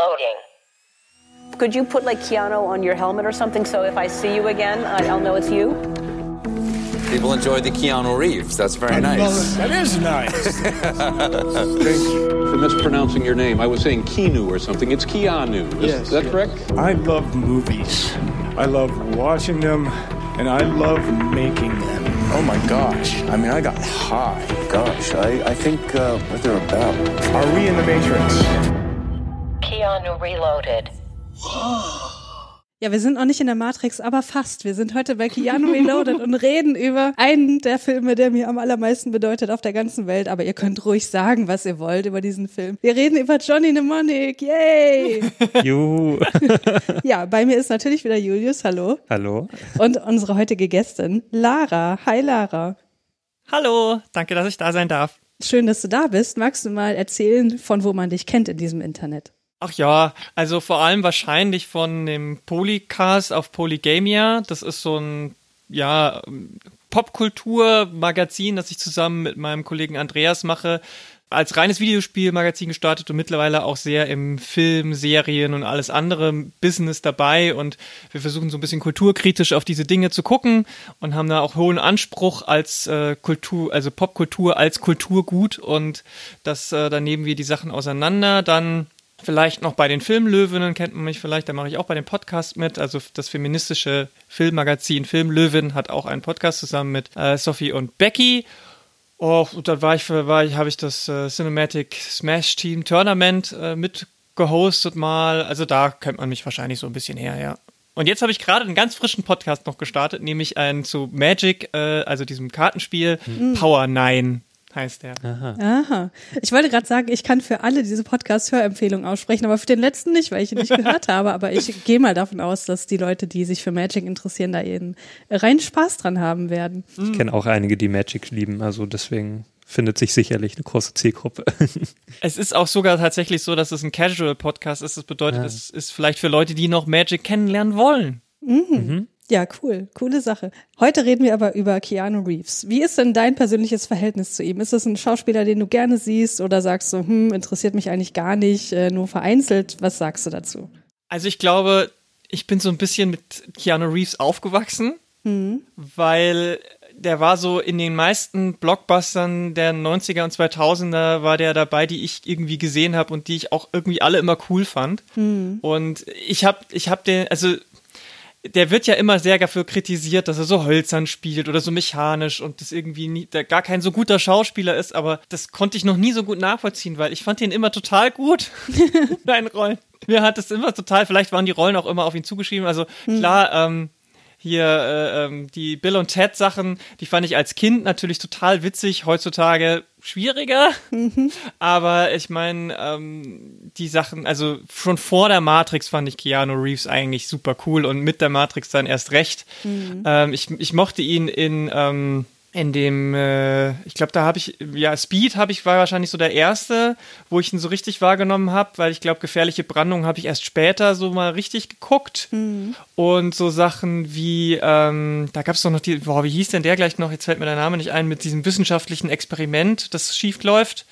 Loading. Could you put like Keanu on your helmet or something so if I see you again, I'll know it's you? People enjoy the Keanu Reeves. That's very nice. That is nice. Thank you. For mispronouncing your name, I was saying Keanu or something. It's Keanu. Is Yes, that yes. correct? I love movies. I love watching them, and I love making them. Oh my gosh. I mean, I got high. Gosh, I, I think uh, what they're about. Are we in the Matrix? Keanu Reloaded. Ja, wir sind noch nicht in der Matrix, aber fast. Wir sind heute bei Keanu Reloaded und reden über einen der Filme, der mir am allermeisten bedeutet auf der ganzen Welt. Aber ihr könnt ruhig sagen, was ihr wollt über diesen Film. Wir reden über Johnny Mnemonic. Yay! Juhu. ja, bei mir ist natürlich wieder Julius. Hallo. Hallo. Und unsere heutige Gästin, Lara. Hi, Lara. Hallo, danke, dass ich da sein darf. Schön, dass du da bist. Magst du mal erzählen, von wo man dich kennt in diesem Internet? Ach ja, also vor allem wahrscheinlich von dem Polycast auf Polygamia. Das ist so ein, ja, Popkultur-Magazin, das ich zusammen mit meinem Kollegen Andreas mache. Als reines Videospielmagazin gestartet und mittlerweile auch sehr im Film, Serien und alles andere Business dabei. Und wir versuchen so ein bisschen kulturkritisch auf diese Dinge zu gucken und haben da auch hohen Anspruch als äh, Kultur, also Popkultur als Kulturgut. Und das, äh, da nehmen wir die Sachen auseinander. Dann Vielleicht noch bei den Filmlöwinnen kennt man mich vielleicht, da mache ich auch bei dem Podcast mit. Also das feministische Filmmagazin Filmlöwin hat auch einen Podcast zusammen mit äh, Sophie und Becky. Oh, und dann war ich, war ich, habe ich das äh, Cinematic Smash Team Tournament äh, mitgehostet mal. Also da kennt man mich wahrscheinlich so ein bisschen her, ja. Und jetzt habe ich gerade einen ganz frischen Podcast noch gestartet, nämlich einen zu Magic, äh, also diesem Kartenspiel Power 9 heißt der. Aha. Ich wollte gerade sagen, ich kann für alle diese Podcast-Hörempfehlungen aussprechen, aber für den letzten nicht, weil ich ihn nicht gehört habe. Aber ich gehe mal davon aus, dass die Leute, die sich für Magic interessieren, da ihren reinen Spaß dran haben werden. Ich kenne auch einige, die Magic lieben, also deswegen findet sich sicherlich eine große Zielgruppe. Es ist auch sogar tatsächlich so, dass es ein Casual-Podcast ist. Das bedeutet, Ja. es ist vielleicht für Leute, die noch Magic kennenlernen wollen. Ja, cool. Coole Sache. Heute reden wir aber über Keanu Reeves. Wie ist denn dein persönliches Verhältnis zu ihm? Ist das ein Schauspieler, den du gerne siehst oder sagst du, hm, interessiert mich eigentlich gar nicht, äh, nur vereinzelt? Was sagst du dazu? Also ich glaube, ich bin so ein bisschen mit Keanu Reeves aufgewachsen, weil der war so in den meisten Blockbustern der 90er und 2000er war der dabei, die ich irgendwie gesehen habe und die ich auch irgendwie alle immer cool fand. Und ich habe ich hab den, also der wird ja immer sehr dafür kritisiert, dass er so hölzern spielt oder so mechanisch und das irgendwie nie, der gar kein so guter Schauspieler ist, aber das konnte ich noch nie so gut nachvollziehen, weil ich fand ihn immer total gut in seinen Rollen. Mir hat es immer total, vielleicht waren die Rollen auch immer auf ihn zugeschrieben, also klar, ähm, hier äh, ähm, die Bill und Ted Sachen, die fand ich als Kind natürlich total witzig, heutzutage schwieriger. Aber ich meine, ähm, die Sachen, also schon vor der Matrix fand ich Keanu Reeves eigentlich super cool und mit der Matrix dann erst recht. Ähm, ich, ich mochte ihn in ähm, in dem, äh, ich glaube, da habe ich, ja, Speed habe ich, war wahrscheinlich so der erste, wo ich ihn so richtig wahrgenommen habe, weil ich glaube, gefährliche Brandung habe ich erst später so mal richtig geguckt. Und so Sachen wie, ähm, da gab es doch noch die, boah, wie hieß denn der gleich noch, jetzt fällt mir der Name nicht ein, mit diesem wissenschaftlichen Experiment, das schief läuft.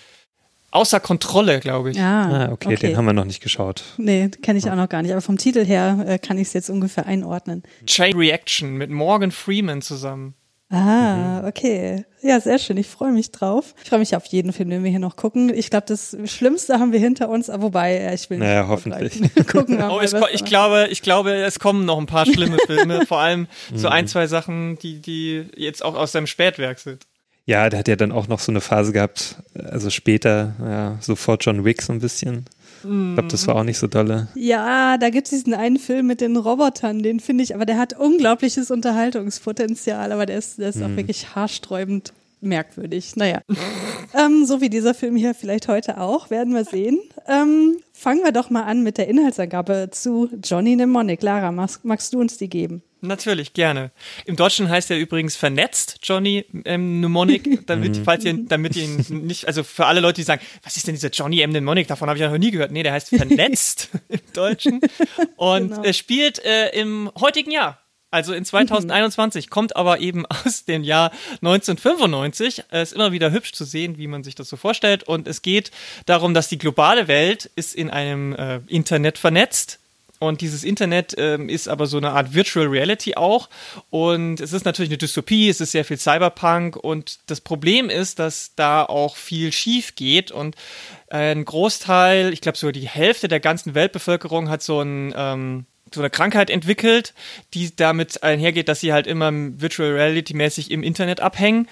Außer Kontrolle, glaube ich. Ah, ah, okay, den haben wir noch nicht geschaut. Nee, kenne ich auch noch gar nicht. Aber vom Titel her äh, kann ich es jetzt ungefähr einordnen. Chain Reaction mit Morgan Freeman zusammen. Ah, okay. Ja, sehr schön. Ich freue mich drauf. Ich freue mich auf jeden Film, den wir hier noch gucken. Ich glaube, das Schlimmste haben wir hinter uns, aber wobei, äh, ich will nicht Naja, hoffentlich. gucken Oh, ich noch- glaube, ich glaube, es kommen noch ein paar schlimme Filme, vor allem so ein, zwei Sachen, die, die jetzt auch aus seinem Spätwerk sind. Ja, der hat ja dann auch noch so eine Phase gehabt, also später, ja, so vor John Wick so ein bisschen. Ich glaube, das war auch nicht so dolle. Ja, da gibt es diesen einen Film mit den Robotern, den finde ich, aber der hat unglaubliches Unterhaltungspotenzial, aber der ist, der ist auch wirklich haarsträubend merkwürdig. Naja, ähm, so wie dieser Film hier vielleicht heute auch, werden wir sehen. Ähm, fangen wir doch mal an mit der Inhaltsangabe zu Johnny Mnemonic. Lara, magst, magst du uns die geben? Natürlich, gerne. Im Deutschen heißt er übrigens vernetzt, Johnny ähm, Mnemonic, damit, falls ihr, damit ihr ihn nicht, also für alle Leute, die sagen, was ist denn dieser Johnny M. Mnemonic, davon habe ich ja noch nie gehört. Nee, der heißt vernetzt im Deutschen. Und Genau. er spielt äh, im heutigen Jahr. Also in 2021 kommt aber eben aus dem Jahr 1995. Es ist immer wieder hübsch zu sehen, wie man sich das so vorstellt. Und es geht darum, dass die globale Welt ist in einem äh, Internet vernetzt. Und dieses Internet ähm, ist aber so eine Art Virtual Reality auch. Und es ist natürlich eine Dystopie, es ist sehr viel Cyberpunk. Und das Problem ist, dass da auch viel schief geht. Und ein Großteil, ich glaube sogar die Hälfte der ganzen Weltbevölkerung hat so ein ähm, so eine Krankheit entwickelt, die damit einhergeht, dass sie halt immer Virtual Reality mäßig im Internet abhängen.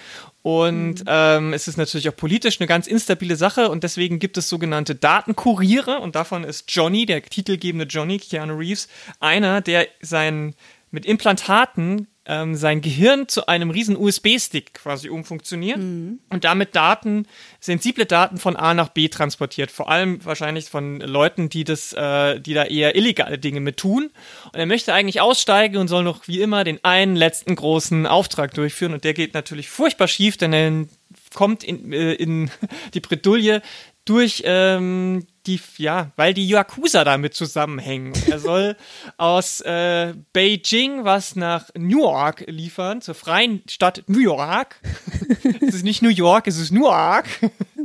Und mhm. ähm, es ist natürlich auch politisch eine ganz instabile Sache und deswegen gibt es sogenannte Datenkuriere und davon ist Johnny, der titelgebende Johnny, Keanu Reeves, einer, der sein mit Implantaten ähm, sein Gehirn zu einem riesen USB-Stick quasi umfunktioniert mhm. und damit Daten, sensible Daten von A nach B transportiert. Vor allem wahrscheinlich von Leuten, die das, äh, die da eher illegale Dinge mit tun. Und er möchte eigentlich aussteigen und soll noch wie immer den einen letzten großen Auftrag durchführen. Und der geht natürlich furchtbar schief, denn er kommt in, äh, in die Bredouille durch ähm, die, ja, weil die Yakuza damit zusammenhängen. Er soll aus äh, Beijing was nach New York liefern, zur freien Stadt New York. es ist nicht New York, es ist Newark.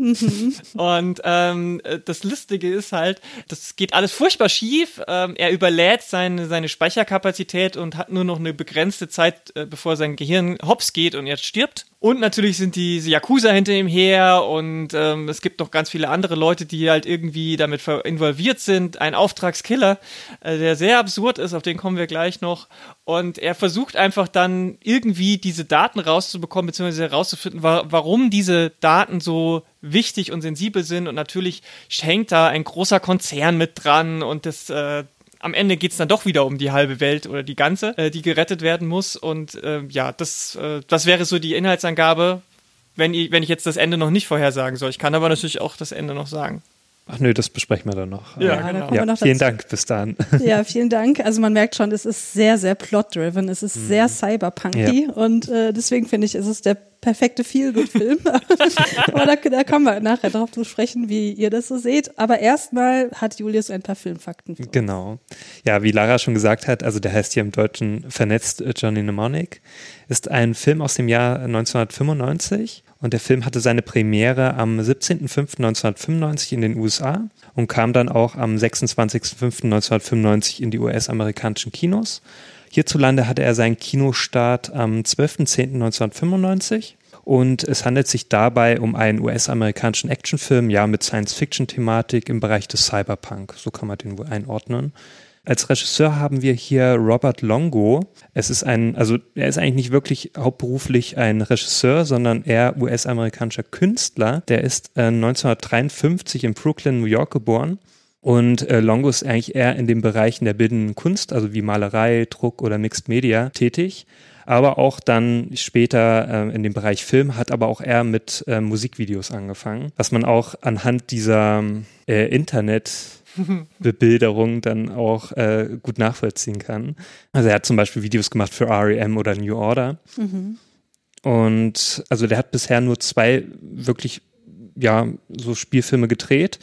Und ähm, das Lustige ist halt, das geht alles furchtbar schief. Ähm, er überlädt seine, seine Speicherkapazität und hat nur noch eine begrenzte Zeit, äh, bevor sein Gehirn hops geht und jetzt stirbt. Und natürlich sind diese Yakuza hinter ihm her und ähm, es gibt noch ganz viele andere Leute, die halt irgendwie damit involviert sind. Ein Auftragskiller, äh, der sehr absurd ist, auf den kommen wir gleich noch. Und er versucht einfach dann irgendwie diese Daten rauszubekommen, beziehungsweise herauszufinden, wa warum diese Daten so wichtig und sensibel sind. Und natürlich hängt da ein großer Konzern mit dran und das äh, am Ende geht es dann doch wieder um die halbe Welt oder die ganze, äh, die gerettet werden muss. Und äh, ja, das, äh, das wäre so die Inhaltsangabe, wenn ich, wenn ich jetzt das Ende noch nicht vorhersagen soll. Ich kann aber natürlich auch das Ende noch sagen. Ach nö, das besprechen wir dann noch. Ja, ja genau. Ja, vielen Dank, bis dann. Ja, vielen Dank. Also man merkt schon, es ist sehr, sehr plot-driven, es ist mhm. sehr cyberpunky ja. und äh, deswegen finde ich, ist es der perfekte Feel-Good-Film. Aber da, da kommen wir nachher drauf zu sprechen, wie ihr das so seht. Aber erstmal hat Julius ein paar Filmfakten. Genau. Ja, wie Lara schon gesagt hat, also der heißt hier im Deutschen Vernetzt äh, Johnny Mnemonic, ist ein Film aus dem Jahr 1995 und der Film hatte seine Premiere am 17.05.1995 in den USA und kam dann auch am 26.05.1995 in die US-amerikanischen Kinos. Hierzulande hatte er seinen Kinostart am 12.10.1995 und es handelt sich dabei um einen US-amerikanischen Actionfilm, ja, mit Science-Fiction-Thematik im Bereich des Cyberpunk. So kann man den wohl einordnen. Als Regisseur haben wir hier Robert Longo. Es ist ein, also er ist eigentlich nicht wirklich hauptberuflich ein Regisseur, sondern eher US-amerikanischer Künstler. Der ist äh, 1953 in Brooklyn, New York geboren. Und äh, Longo ist eigentlich eher in den Bereichen der bildenden Kunst, also wie Malerei, Druck oder Mixed Media tätig aber auch dann später äh, in dem Bereich Film, hat aber auch eher mit äh, Musikvideos angefangen, was man auch anhand dieser äh, Internet Bebilderung dann auch äh, gut nachvollziehen kann. Also er hat zum Beispiel Videos gemacht für REM oder New Order. Mhm. Und also der hat bisher nur zwei wirklich ja, so Spielfilme gedreht.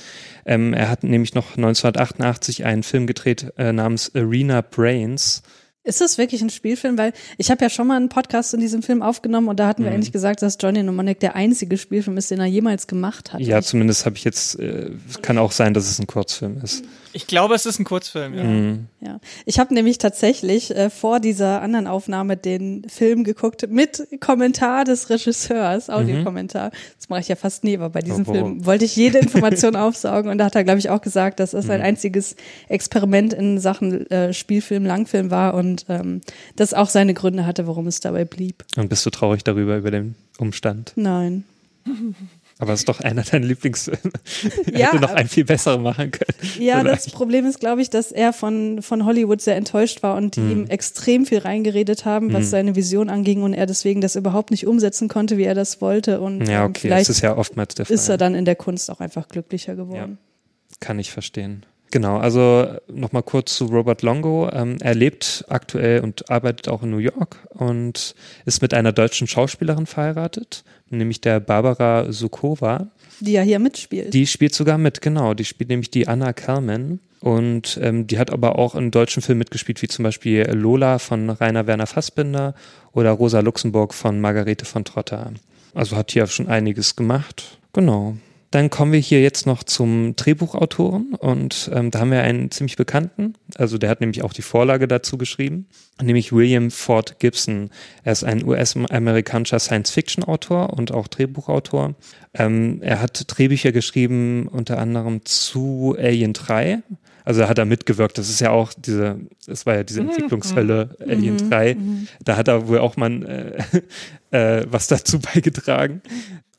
Ähm, er hat nämlich noch 1988 einen Film gedreht äh, namens Arena Brains. Ist das wirklich ein Spielfilm? Weil ich habe ja schon mal einen Podcast in diesem Film aufgenommen und da hatten wir mhm. eigentlich gesagt, dass Johnny Mnemonic der einzige Spielfilm ist, den er jemals gemacht hat. Ja, zumindest habe ich jetzt, äh, kann auch sein, dass es ein Kurzfilm ist. Ich glaube, es ist ein Kurzfilm, ja. Mhm. ja. Ich habe nämlich tatsächlich äh, vor dieser anderen Aufnahme den Film geguckt mit Kommentar des Regisseurs, mhm. Audiokommentar. Mhm. Das mache ich ja fast nie, aber bei diesem oh, oh. Film wollte ich jede Information aufsaugen und da hat er, glaube ich, auch gesagt, dass es ein mhm. einziges Experiment in Sachen äh, Spielfilm, Langfilm war und ähm, das auch seine Gründe hatte, warum es dabei blieb. Und bist du traurig darüber, über den Umstand? Nein. Aber es ist doch einer deiner Lieblingsfilme. Er ja, hätte noch einen viel besseren machen können. Ja, vielleicht. das Problem ist, glaube ich, dass er von, von Hollywood sehr enttäuscht war und die hm. ihm extrem viel reingeredet haben, was hm. seine Vision anging und er deswegen das überhaupt nicht umsetzen konnte, wie er das wollte. Und ja, okay, vielleicht das ist ja oftmals der Fall. Ist er dann in der Kunst auch einfach glücklicher geworden. Ja, kann ich verstehen. Genau, also nochmal kurz zu Robert Longo. Ähm, er lebt aktuell und arbeitet auch in New York und ist mit einer deutschen Schauspielerin verheiratet, nämlich der Barbara Sukova. Die ja hier mitspielt. Die spielt sogar mit, genau. Die spielt nämlich die Anna Kalman. Und ähm, die hat aber auch in deutschen Filmen mitgespielt, wie zum Beispiel Lola von Rainer Werner Fassbinder oder Rosa Luxemburg von Margarete von Trotter. Also hat hier schon einiges gemacht. Genau. Dann kommen wir hier jetzt noch zum Drehbuchautoren und ähm, da haben wir einen ziemlich bekannten, also der hat nämlich auch die Vorlage dazu geschrieben, nämlich William Ford Gibson. Er ist ein US-amerikanischer Science-Fiction-Autor und auch Drehbuchautor. Ähm, er hat Drehbücher geschrieben unter anderem zu Alien 3, also da hat er mitgewirkt. Das ist ja auch diese, es war ja diese Mhm. Entwicklungshölle Alien 3. Da hat er wohl auch mal äh, äh, was dazu beigetragen.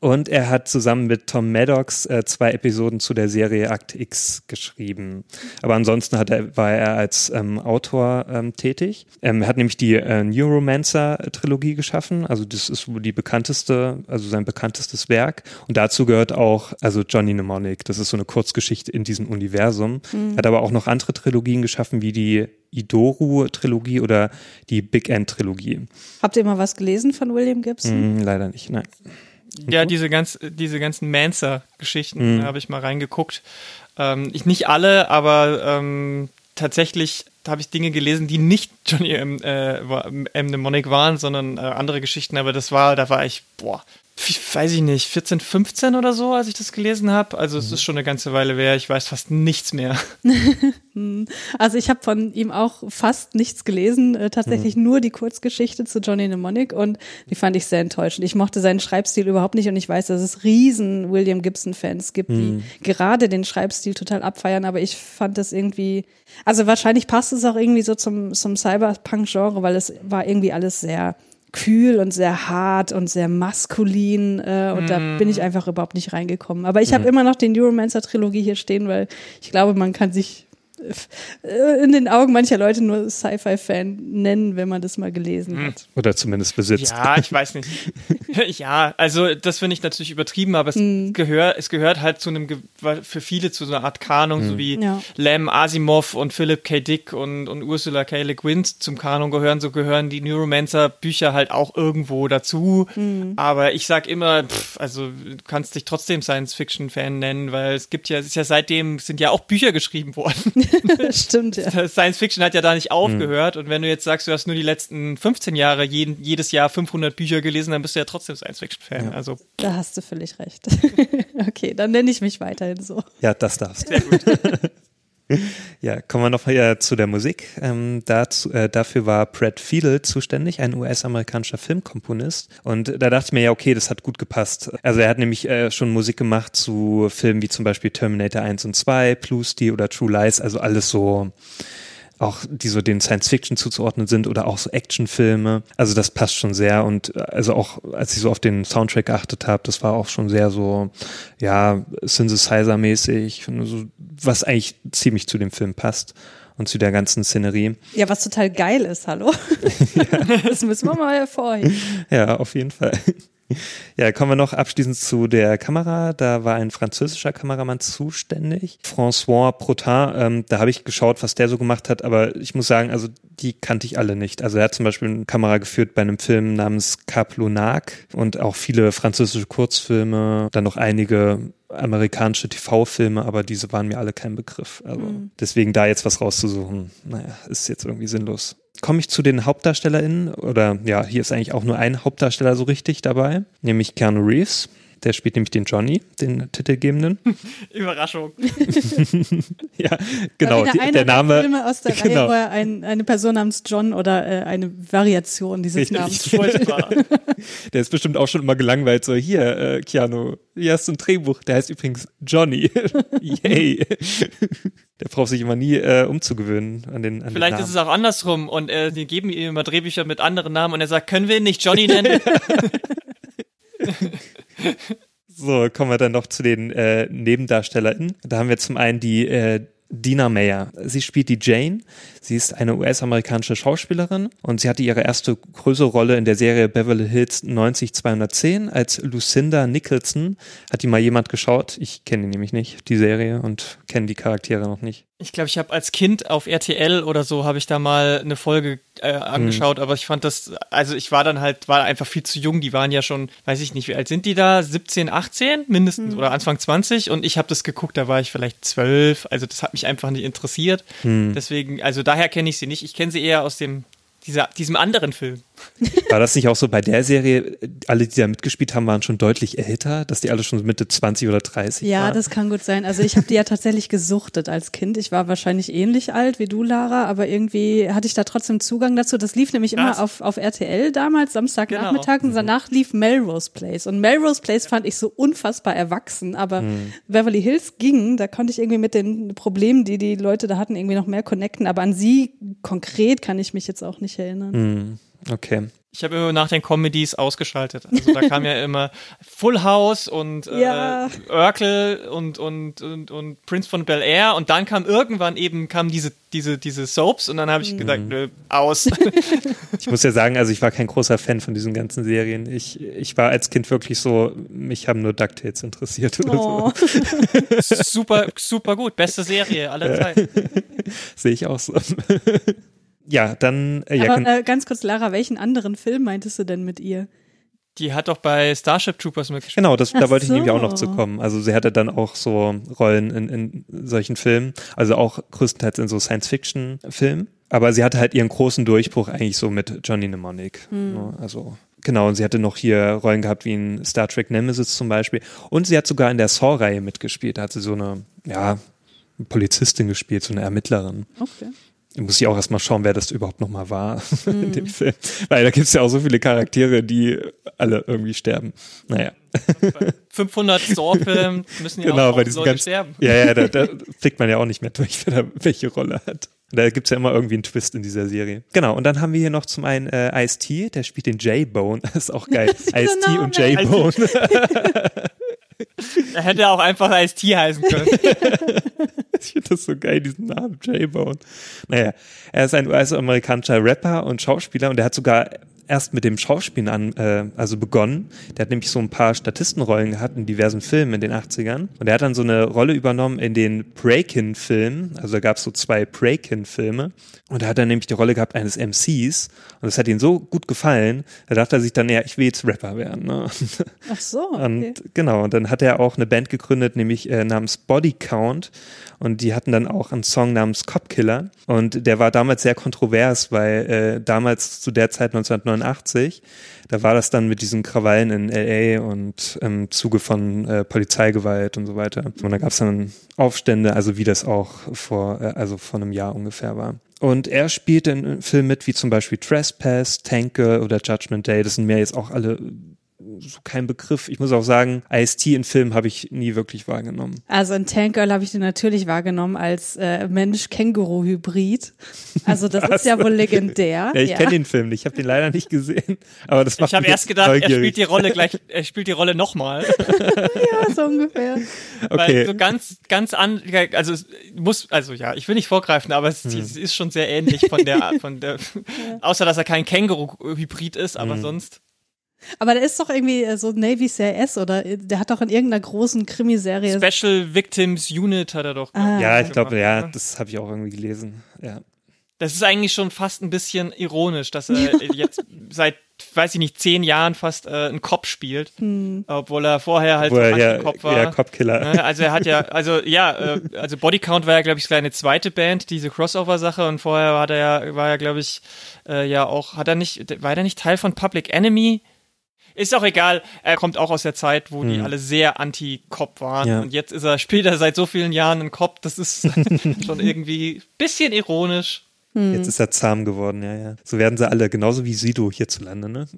Und er hat zusammen mit Tom Maddox äh, zwei Episoden zu der Serie Akt X geschrieben. Aber ansonsten hat er, war er als ähm, Autor ähm, tätig. Ähm, er hat nämlich die äh, Neuromancer-Trilogie geschaffen. Also das ist wohl die bekannteste, also sein bekanntestes Werk. Und dazu gehört auch, also Johnny Mnemonic. Das ist so eine Kurzgeschichte in diesem Universum. Hat aber auch noch andere Trilogien geschaffen, wie die Idoru-Trilogie oder die Big End-Trilogie. Habt ihr mal was gelesen von William Gibson? Hm, leider nicht, nein. Ja, diese, ganz, diese ganzen Mancer-Geschichten habe ich mal reingeguckt. Ähm, ich nicht alle, aber ähm, tatsächlich habe ich Dinge gelesen, die nicht Johnny M. Äh, M. Mnemonic waren, sondern äh, andere Geschichten. Aber das war, da war ich, boah, weiß ich nicht, 14, 15 oder so, als ich das gelesen habe. Also es ist schon eine ganze Weile her. Ich weiß fast nichts mehr. Also ich habe von ihm auch fast nichts gelesen, äh, tatsächlich nur die Kurzgeschichte zu Johnny Mnemonic und die fand ich sehr enttäuschend. Ich mochte seinen Schreibstil überhaupt nicht und ich weiß, dass es riesen William Gibson-Fans gibt, die gerade den Schreibstil total abfeiern, aber ich fand das irgendwie, also wahrscheinlich passt es auch irgendwie so zum, zum Cyberpunk-Genre, weil es war irgendwie alles sehr kühl und sehr hart und sehr maskulin äh, und da bin ich einfach überhaupt nicht reingekommen. Aber ich habe immer noch den Neuromancer-Trilogie hier stehen, weil ich glaube, man kann sich in den Augen mancher Leute nur Sci-Fi-Fan nennen, wenn man das mal gelesen hat. Oder zumindest besitzt. Ja, ich weiß nicht. ja, also das finde ich natürlich übertrieben, aber es gehört, es gehört halt zu einem, für viele zu so einer Art Kanon, so wie Ja. Lem Asimov und Philip K. Dick und, und Ursula K. Le Guin zum Kanon gehören, so gehören die Neuromancer-Bücher halt auch irgendwo dazu. Aber ich sag immer, pff, also du kannst dich trotzdem Science-Fiction-Fan nennen, weil es gibt ja, es ist ja seitdem, sind ja auch Bücher geschrieben worden. Stimmt, ja. Science Fiction hat ja da nicht aufgehört. Und wenn du jetzt sagst, du hast nur die letzten 15 Jahre jeden, jedes Jahr 500 Bücher gelesen, dann bist du ja trotzdem Science Fiction Fan. Also Da hast du völlig recht. okay, dann nenne ich mich weiterhin so. Ja, das darfst du. Ja, kommen wir noch mal zu der Musik. Ähm, dazu, äh, dafür war Brad Fiedel zuständig, ein US-amerikanischer Filmkomponist. Und da dachte ich mir, ja, okay, das hat gut gepasst. Also er hat nämlich äh, schon Musik gemacht zu Filmen wie zum Beispiel Terminator 1 und 2, Plusty oder True Lies, also alles so auch die so den Science Fiction zuzuordnen sind oder auch so Actionfilme. Also das passt schon sehr und äh, also auch als ich so auf den Soundtrack geachtet habe, das war auch schon sehr so ja Synthesizer-mäßig, so, was eigentlich ziemlich zu dem Film passt und zu der ganzen Szenerie. Ja, was total geil ist, hallo. Das müssen wir mal hervorheben. Ja, auf jeden Fall. Ja, kommen wir noch abschließend zu der Kamera. Da war ein französischer Kameramann zuständig, François Protin. Ähm, da habe ich geschaut, was der so gemacht hat, aber ich muss sagen, also die kannte ich alle nicht. Also er hat zum Beispiel eine Kamera geführt bei einem Film namens Cap Lunac und auch viele französische Kurzfilme, dann noch einige amerikanische TV-Filme, aber diese waren mir alle kein Begriff. Also deswegen da jetzt was rauszusuchen, naja, ist jetzt irgendwie sinnlos. Komme ich zu den HauptdarstellerInnen, oder ja, hier ist eigentlich auch nur ein Hauptdarsteller so richtig dabei, nämlich Keanu Reeves. Der spielt nämlich den Johnny, den Titelgebenden. Überraschung. ja, genau, die, der Name. Filme aus der genau. Reihe, wo er ein, eine Person namens John oder äh, eine Variation dieses Richtig. Namens. Der ist bestimmt auch schon immer gelangweilt, so hier, äh, Keanu, hier hast du ein Drehbuch, der heißt übrigens Johnny. Yay. der braucht sich immer nie äh, umzugewöhnen an den an Vielleicht den ist es auch andersrum und äh, die geben ihm immer Drehbücher mit anderen Namen und er sagt, können wir ihn nicht Johnny nennen? So, kommen wir dann noch zu den äh, NebendarstellerInnen. Da haben wir zum einen die äh, Dina Meyer. Sie spielt die Jane. Sie ist eine US-amerikanische Schauspielerin und sie hatte ihre erste größere Rolle in der Serie Beverly Hills 90210 als Lucinda Nicholson. Hat die mal jemand geschaut? Ich kenne die nämlich nicht, die Serie, und kenne die Charaktere noch nicht. Ich glaube, ich habe als Kind auf RTL oder so habe ich da mal eine Folge äh, angeschaut, mhm. aber ich fand das, also ich war dann halt, war einfach viel zu jung. Die waren ja schon, weiß ich nicht, wie alt sind die da? 17, 18 mindestens mhm. oder Anfang 20 und ich habe das geguckt, da war ich vielleicht 12. Also das hat mich einfach nicht interessiert. Mhm. Deswegen, also daher kenne ich sie nicht. Ich kenne sie eher aus dem dieser, diesem anderen Film. War das nicht auch so bei der Serie, alle, die da mitgespielt haben, waren schon deutlich älter, dass die alle schon Mitte 20 oder 30 ja, waren? Ja, das kann gut sein. Also ich habe die ja tatsächlich gesuchtet als Kind. Ich war wahrscheinlich ähnlich alt wie du, Lara, aber irgendwie hatte ich da trotzdem Zugang dazu. Das lief nämlich immer auf, auf RTL damals, Samstagnachmittag genau. und danach lief Melrose Place. Und Melrose Place fand ich so unfassbar erwachsen, aber mhm. Beverly Hills ging, da konnte ich irgendwie mit den Problemen, die die Leute da hatten, irgendwie noch mehr connecten. Aber an sie konkret kann ich mich jetzt auch nicht erinnern. Mhm. Okay. Ich habe immer nach den Comedies ausgeschaltet. Also da kam ja immer Full House und äh, ja. Urkel und, und, und, und Prince von Bel Air und dann kam irgendwann eben kam diese, diese, diese Soaps und dann habe ich mhm. gesagt, nö, aus. Ich muss ja sagen, also ich war kein großer Fan von diesen ganzen Serien. Ich, ich war als Kind wirklich so, mich haben nur DuckTales interessiert oder oh. so. Super, super gut. Beste Serie aller Zeiten. Sehe ich auch so ja, dann. Äh, ja, Aber äh, ganz kurz, Lara, welchen anderen Film meintest du denn mit ihr? Die hat doch bei Starship Troopers mitgespielt. Genau, das, da wollte so. ich nämlich auch noch zu kommen. Also sie hatte dann auch so Rollen in, in solchen Filmen, also auch größtenteils in so Science-Fiction-Filmen. Aber sie hatte halt ihren großen Durchbruch eigentlich so mit Johnny Mnemonic. Hm. Ne? Also Genau, und sie hatte noch hier Rollen gehabt wie in Star Trek Nemesis zum Beispiel. Und sie hat sogar in der Saw-Reihe mitgespielt. Da hat sie so eine, ja, Polizistin gespielt, so eine Ermittlerin. Okay muss ich auch erstmal schauen, wer das überhaupt nochmal war mhm. in dem Film. Weil da gibt es ja auch so viele Charaktere, die alle irgendwie sterben. Naja. 500 Saw-Filmen müssen ja genau, auch, auch Leute ganz, sterben. Ja, ja, da, da blickt man ja auch nicht mehr durch, wer da welche Rolle hat. Da gibt's ja immer irgendwie einen Twist in dieser Serie. Genau, und dann haben wir hier noch zum einen äh, Ice-T, der spielt den J-Bone. Das ist auch geil. Ice-T und J-Bone. er hätte auch einfach Ice-T heißen können. Ich finde das so geil, diesen Namen, J-Bone. Naja, er ist ein US-amerikanischer Rapper und Schauspieler und er hat sogar erst mit dem Schauspielen an, äh, also begonnen. Der hat nämlich so ein paar Statistenrollen gehabt in diversen Filmen in den 80ern. Und er hat dann so eine Rolle übernommen in den Breakin-Filmen. Also da gab es so zwei Breakin-Filme. Und da hat er nämlich die Rolle gehabt eines MCs. Und das hat ihm so gut gefallen, da dachte er sich dann, ja, ich will jetzt Rapper werden. Ne? Ach so. Okay. Und genau, und dann hat er auch eine Band gegründet, nämlich äh, namens Body Count. Und die hatten dann auch einen Song namens Cop Killer. Und der war damals sehr kontrovers, weil äh, damals zu der Zeit 1989, da war das dann mit diesen Krawallen in LA und im Zuge von äh, Polizeigewalt und so weiter. Und da gab es dann Aufstände, also wie das auch vor, äh, also vor einem Jahr ungefähr war. Und er spielt in Filmen mit, wie zum Beispiel Trespass, Tanke oder Judgment Day. Das sind mir jetzt auch alle so kein Begriff. Ich muss auch sagen, Ice-T in Filmen habe ich nie wirklich wahrgenommen. Also in Tank Girl habe ich den natürlich wahrgenommen als äh, Mensch-Känguru-Hybrid. Also das ist ja wohl legendär. Ja, ich ja. kenne den Film nicht, ich habe den leider nicht gesehen. Aber das macht Ich habe erst gedacht, neugierig. er spielt die Rolle gleich, er spielt die Rolle nochmal. ja, so ungefähr. Okay. Weil so ganz, ganz an, also muss, also ja, ich will nicht vorgreifen, aber es, hm. es ist schon sehr ähnlich von der, von der, außer dass er kein Känguru-Hybrid ist, aber hm. sonst. Aber der ist doch irgendwie äh, so Navy CIS oder der hat doch in irgendeiner großen Krimiserie. Special Victims Unit hat er doch. Ah. Ja, ich glaube, ja, das habe ich auch irgendwie gelesen. Ja. Das ist eigentlich schon fast ein bisschen ironisch, dass er jetzt seit, weiß ich nicht, zehn Jahren fast äh, einen Cop spielt, hm. obwohl er vorher halt obwohl so er ja, war. Ja, Cop-Killer. Ne, also er hat ja, also ja, äh, also Bodycount war ja, glaube ich, seine zweite Band, diese Crossover-Sache und vorher war der ja, war ja, glaube ich, äh, ja auch, hat er nicht, war der nicht Teil von Public Enemy? Ist auch egal, er kommt auch aus der Zeit, wo die hm. alle sehr anti-Cop waren. Ja. Und jetzt ist er, spielt er seit so vielen Jahren einen Cop, das ist schon irgendwie ein bisschen ironisch. Hm. Jetzt ist er zahm geworden, ja, ja. So werden sie alle, genauso wie Sido hierzulande, ne?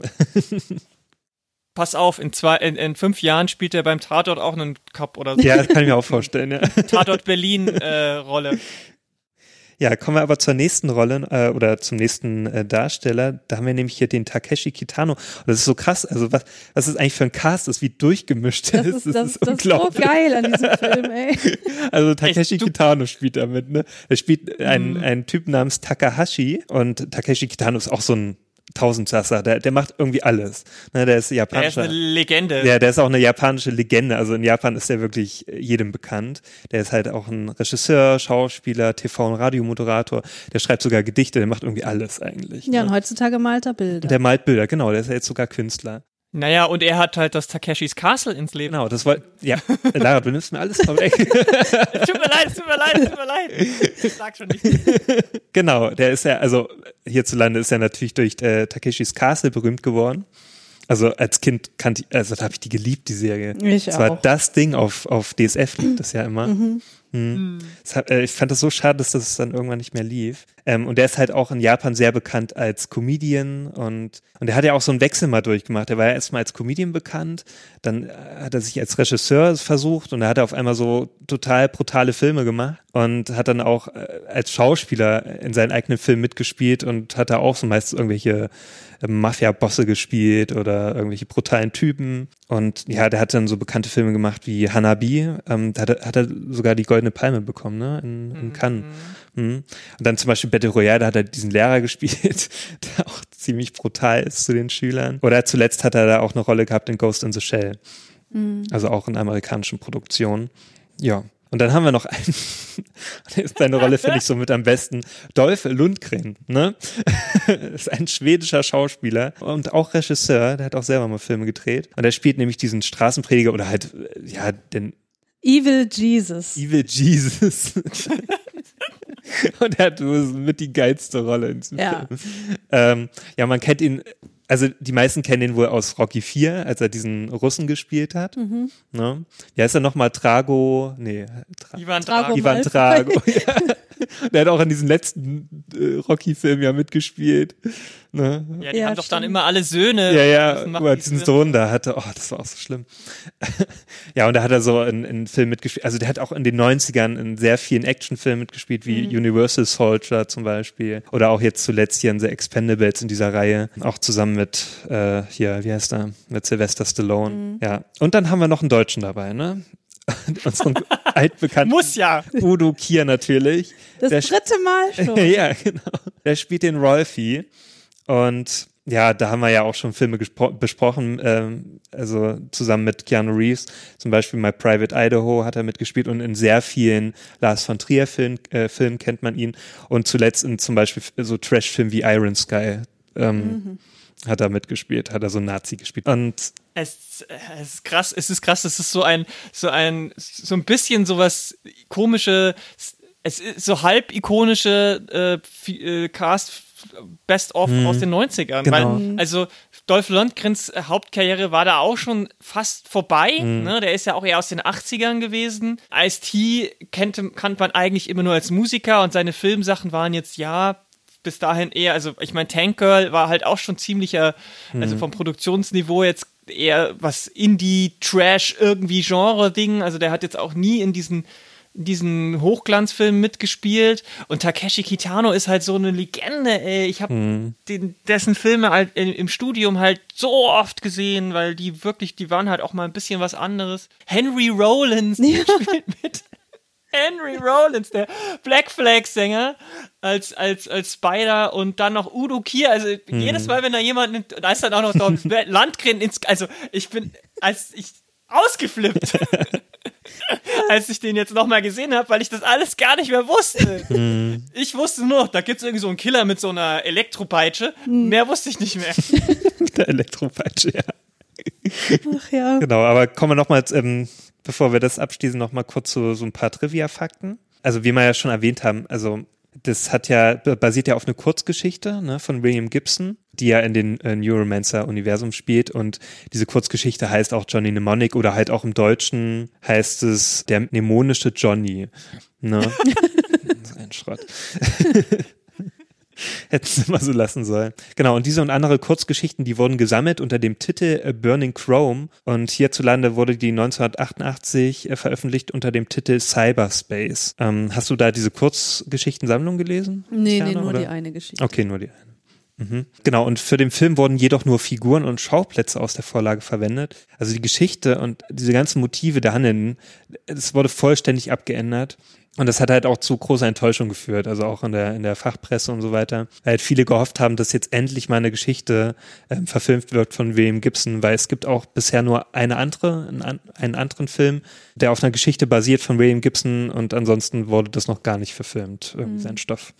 Pass auf, in, zwei, in, in fünf Jahren spielt er beim Tatort auch einen Cop oder so. Ja, das kann ich mir auch vorstellen, ja. Tatort Berlin-Rolle. Äh, ja, kommen wir aber zur nächsten Rolle äh, oder zum nächsten äh, Darsteller. Da haben wir nämlich hier den Takeshi Kitano. Und das ist so krass. Also was, was ist eigentlich für ein Cast ist, wie durchgemischt das ist. Das, das, ist, das ist so geil an diesem Film, ey. Also Takeshi Echt, Kitano spielt damit, ne? Er spielt einen, mhm. einen Typ namens Takahashi und Takeshi Kitano ist auch so ein Tausendsasser, der, der macht irgendwie alles. Ne, der ist Er ist japanischer. eine Legende. Ja, der ist auch eine japanische Legende. Also in Japan ist der wirklich jedem bekannt. Der ist halt auch ein Regisseur, Schauspieler, TV- und Radiomoderator. Der schreibt sogar Gedichte, der macht irgendwie alles eigentlich. Ja, ne? und heutzutage malt er Bilder. Der malt Bilder, genau. Der ist ja jetzt sogar Künstler. Naja, und er hat halt das Takeshis Castle ins Leben. Genau, das war, ja, Lara, du nimmst mir alles vorweg. tut mir leid, es tut mir leid, es tut mir leid. Ich sag schon nicht. genau, der ist ja, also hierzulande ist er natürlich durch äh, Takeshis Castle berühmt geworden. Also als Kind kannte ich, also da habe ich die geliebt, die Serie. Ich das war auch. das Ding auf, auf DSF lief das ja immer. Mhm. Das hat, äh, ich fand das so schade, dass das dann irgendwann nicht mehr lief. Ähm, und der ist halt auch in Japan sehr bekannt als Comedian und, und der hat ja auch so einen Wechsel mal durchgemacht. Der war ja erstmal als Comedian bekannt, dann äh, hat er sich als Regisseur versucht und da hat er auf einmal so total brutale Filme gemacht und hat dann auch äh, als Schauspieler in seinen eigenen Filmen mitgespielt und hat da auch so meist irgendwelche äh, Mafia-Bosse gespielt oder irgendwelche brutalen Typen. Und ja, der hat dann so bekannte Filme gemacht wie Hanabi. Ähm, da hat er, hat er sogar die Goldene Palme bekommen, ne? In, in Cannes. Mhm. Und dann zum Beispiel Battle Royale, da hat er diesen Lehrer gespielt, der auch ziemlich brutal ist zu den Schülern. Oder zuletzt hat er da auch eine Rolle gehabt in Ghost in the Shell. Also auch in amerikanischen Produktionen. Ja. Und dann haben wir noch einen, seine Rolle finde ich so mit am besten, Dolph Lundgren, ne? ist ein schwedischer Schauspieler und auch Regisseur, der hat auch selber mal Filme gedreht. Und er spielt nämlich diesen Straßenprediger oder halt, ja, den Evil Jesus. Evil Jesus. und er hat mit die geilste Rolle in diesem Ja. Film. Ähm, ja, man kennt ihn, also die meisten kennen ihn wohl aus Rocky 4, als er diesen Russen gespielt hat. Mhm. Ne? Ja, ist er nochmal Trago, nee, Tra Ivan Drago Drago. Ivan. Trago. Ja. Der hat auch in diesem letzten äh, Rocky-Film ja mitgespielt. Ne? Ja, die Ja, haben doch dann immer alle Söhne. Ja, ja, Das wo macht er die diesen Söhne. Sohn da hatte. Oh, das war auch so schlimm. ja, und da hat er so in, in Filmen mitgespielt. Also der hat auch in den 90ern in sehr vielen Actionfilmen mitgespielt, wie Mhm. Universal Soldier zum Beispiel. Oder auch jetzt zuletzt hier in The Expendables in dieser Reihe. Auch zusammen mit, äh, hier, wie heißt er? Mit Sylvester Stallone. Mhm. Ja. Und dann haben wir noch einen Deutschen dabei, ne? Unseren altbekannten Muss ja. Udo Kier natürlich. Das Der dritte Mal schon. ja, genau. Der spielt den Rolfie. Und ja, da haben wir ja auch schon Filme besprochen, ähm, also zusammen mit Keanu Reeves, zum Beispiel My Private Idaho hat er mitgespielt und in sehr vielen Lars von Trier Film, äh, Filmen kennt man ihn und zuletzt in zum Beispiel so Trash-Filmen wie Iron Sky ähm, hat er mitgespielt, hat er so einen Nazi gespielt. Und Es, es ist krass, es ist krass, es ist so ein, so ein, so ein bisschen sowas komische, es ist so halb ikonische äh, äh, Cast Best-of aus den 90ern. Genau. Weil, also Dolph Lundgrens äh, Hauptkarriere war da auch schon fast vorbei. Ne? Der ist ja auch eher aus den 80ern gewesen. Ice-T kannte, kannte man eigentlich immer nur als Musiker und seine Filmsachen waren jetzt, ja, bis dahin eher, also ich meine, Tank Girl war halt auch schon ziemlicher, also vom Produktionsniveau jetzt eher was Indie, Trash, irgendwie Genre-Ding. Also der hat jetzt auch nie in diesen diesen Hochglanzfilmen mitgespielt und Takeshi Kitano ist halt so eine Legende, ey. Ich habe dessen Filme halt im Studium halt so oft gesehen, weil die wirklich, die waren halt auch mal ein bisschen was anderes. Henry Rollins der spielt mit. Henry Rollins, der Black Flag Sänger, als, als, als Spider und dann noch Udo Kier. Also jedes Mal, wenn da jemand, nimmt, da ist dann auch noch Don Landgren ins, also ich bin, als ich ausgeflippt, als ich den jetzt nochmal gesehen habe, weil ich das alles gar nicht mehr wusste. Ich wusste nur, da gibt's irgendwie so einen Killer mit so einer Elektropeitsche. Mehr wusste ich nicht mehr. der Elektropeitsche, ja. Ach ja. Genau, aber kommen wir nochmal, ähm, bevor wir das abschließen, nochmal kurz zu so ein paar Trivia-Fakten. Also wie wir ja schon erwähnt haben, also das hat ja, basiert ja auf eine Kurzgeschichte ne, von William Gibson, die ja in den äh, Neuromancer-Universum spielt und diese Kurzgeschichte heißt auch Johnny Mnemonic oder halt auch im Deutschen heißt es der mnemonische Johnny. Ne? Das ist Ein Schrott. Hätten sie mal so lassen sollen. Genau, und diese und andere Kurzgeschichten, die wurden gesammelt unter dem Titel äh, Burning Chrome und hierzulande wurde die 1988 äh, veröffentlicht unter dem Titel Cyberspace. Ähm, hast du da diese Kurzgeschichtensammlung gelesen? Nee, Tiana, nee, nur oder? die eine Geschichte. Okay, nur die eine. Mhm. Genau, und für den Film wurden jedoch nur Figuren und Schauplätze aus der Vorlage verwendet. Also die Geschichte und diese ganzen Motive der Handelnden, es wurde vollständig abgeändert. Und das hat halt auch zu großer Enttäuschung geführt, also auch in der, in der Fachpresse und so weiter. Weil halt viele gehofft haben, dass jetzt endlich mal eine Geschichte äh, verfilmt wird von William Gibson, weil es gibt auch bisher nur eine andere, einen, einen anderen Film, der auf einer Geschichte basiert von William Gibson und ansonsten wurde das noch gar nicht verfilmt, irgendwie mhm. sein Stoff.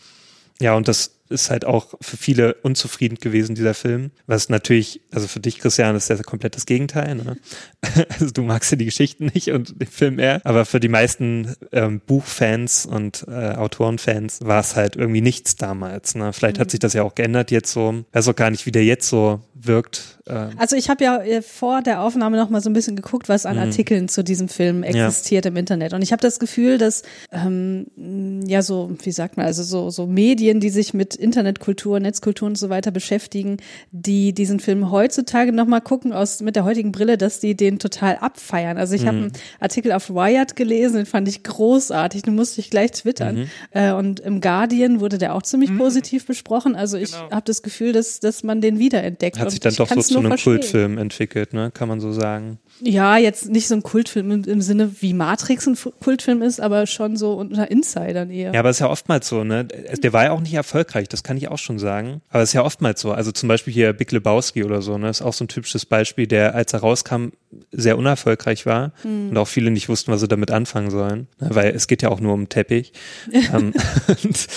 Ja, und das ist halt auch für viele unzufrieden gewesen, dieser Film. Was natürlich, also für dich, Christian, ist ja komplett das Gegenteil. Ne? Also du magst ja die Geschichten nicht und den Film eher. Aber für die meisten ähm, Buchfans und äh, Autorenfans war es halt irgendwie nichts damals. Ne? Vielleicht mhm. hat sich das ja auch geändert jetzt so. Ich weiß auch gar nicht, wie der jetzt so wirkt. Ähm. Also ich habe ja äh, vor der Aufnahme noch mal so ein bisschen geguckt, was an mhm. Artikeln zu diesem Film existiert ja. im Internet. Und ich habe das Gefühl, dass ähm, ja so, wie sagt man, also so, so Medien, die sich mit Internetkultur, Netzkultur und so weiter beschäftigen, die diesen Film heutzutage nochmal gucken aus mit der heutigen Brille, dass die den total abfeiern. Also ich mhm. habe einen Artikel auf Wired gelesen, den fand ich großartig, den musste ich gleich twittern. Mhm. Äh, und im Guardian wurde der auch ziemlich mhm. positiv besprochen. Also ich genau. habe das Gefühl, dass, dass man den wiederentdeckt. Hat sich dann doch so zu einem verstehen. Kultfilm entwickelt, ne? Kann man so sagen. Ja, jetzt nicht so ein Kultfilm im, im, Sinne, wie Matrix ein Kultfilm ist, aber schon so unter Insidern eher. Ja, aber es ist ja oftmals so, ne? Der war ja auch nicht erfolgreich, das kann ich auch schon sagen. Aber es ist ja oftmals so. Also zum Beispiel hier Big Lebowski oder so, ne? Ist auch so ein typisches Beispiel, der, als er rauskam, sehr unerfolgreich war mhm. und auch viele nicht wussten, was sie damit anfangen sollen. Ne? Weil es geht ja auch nur um Teppich. ähm, und,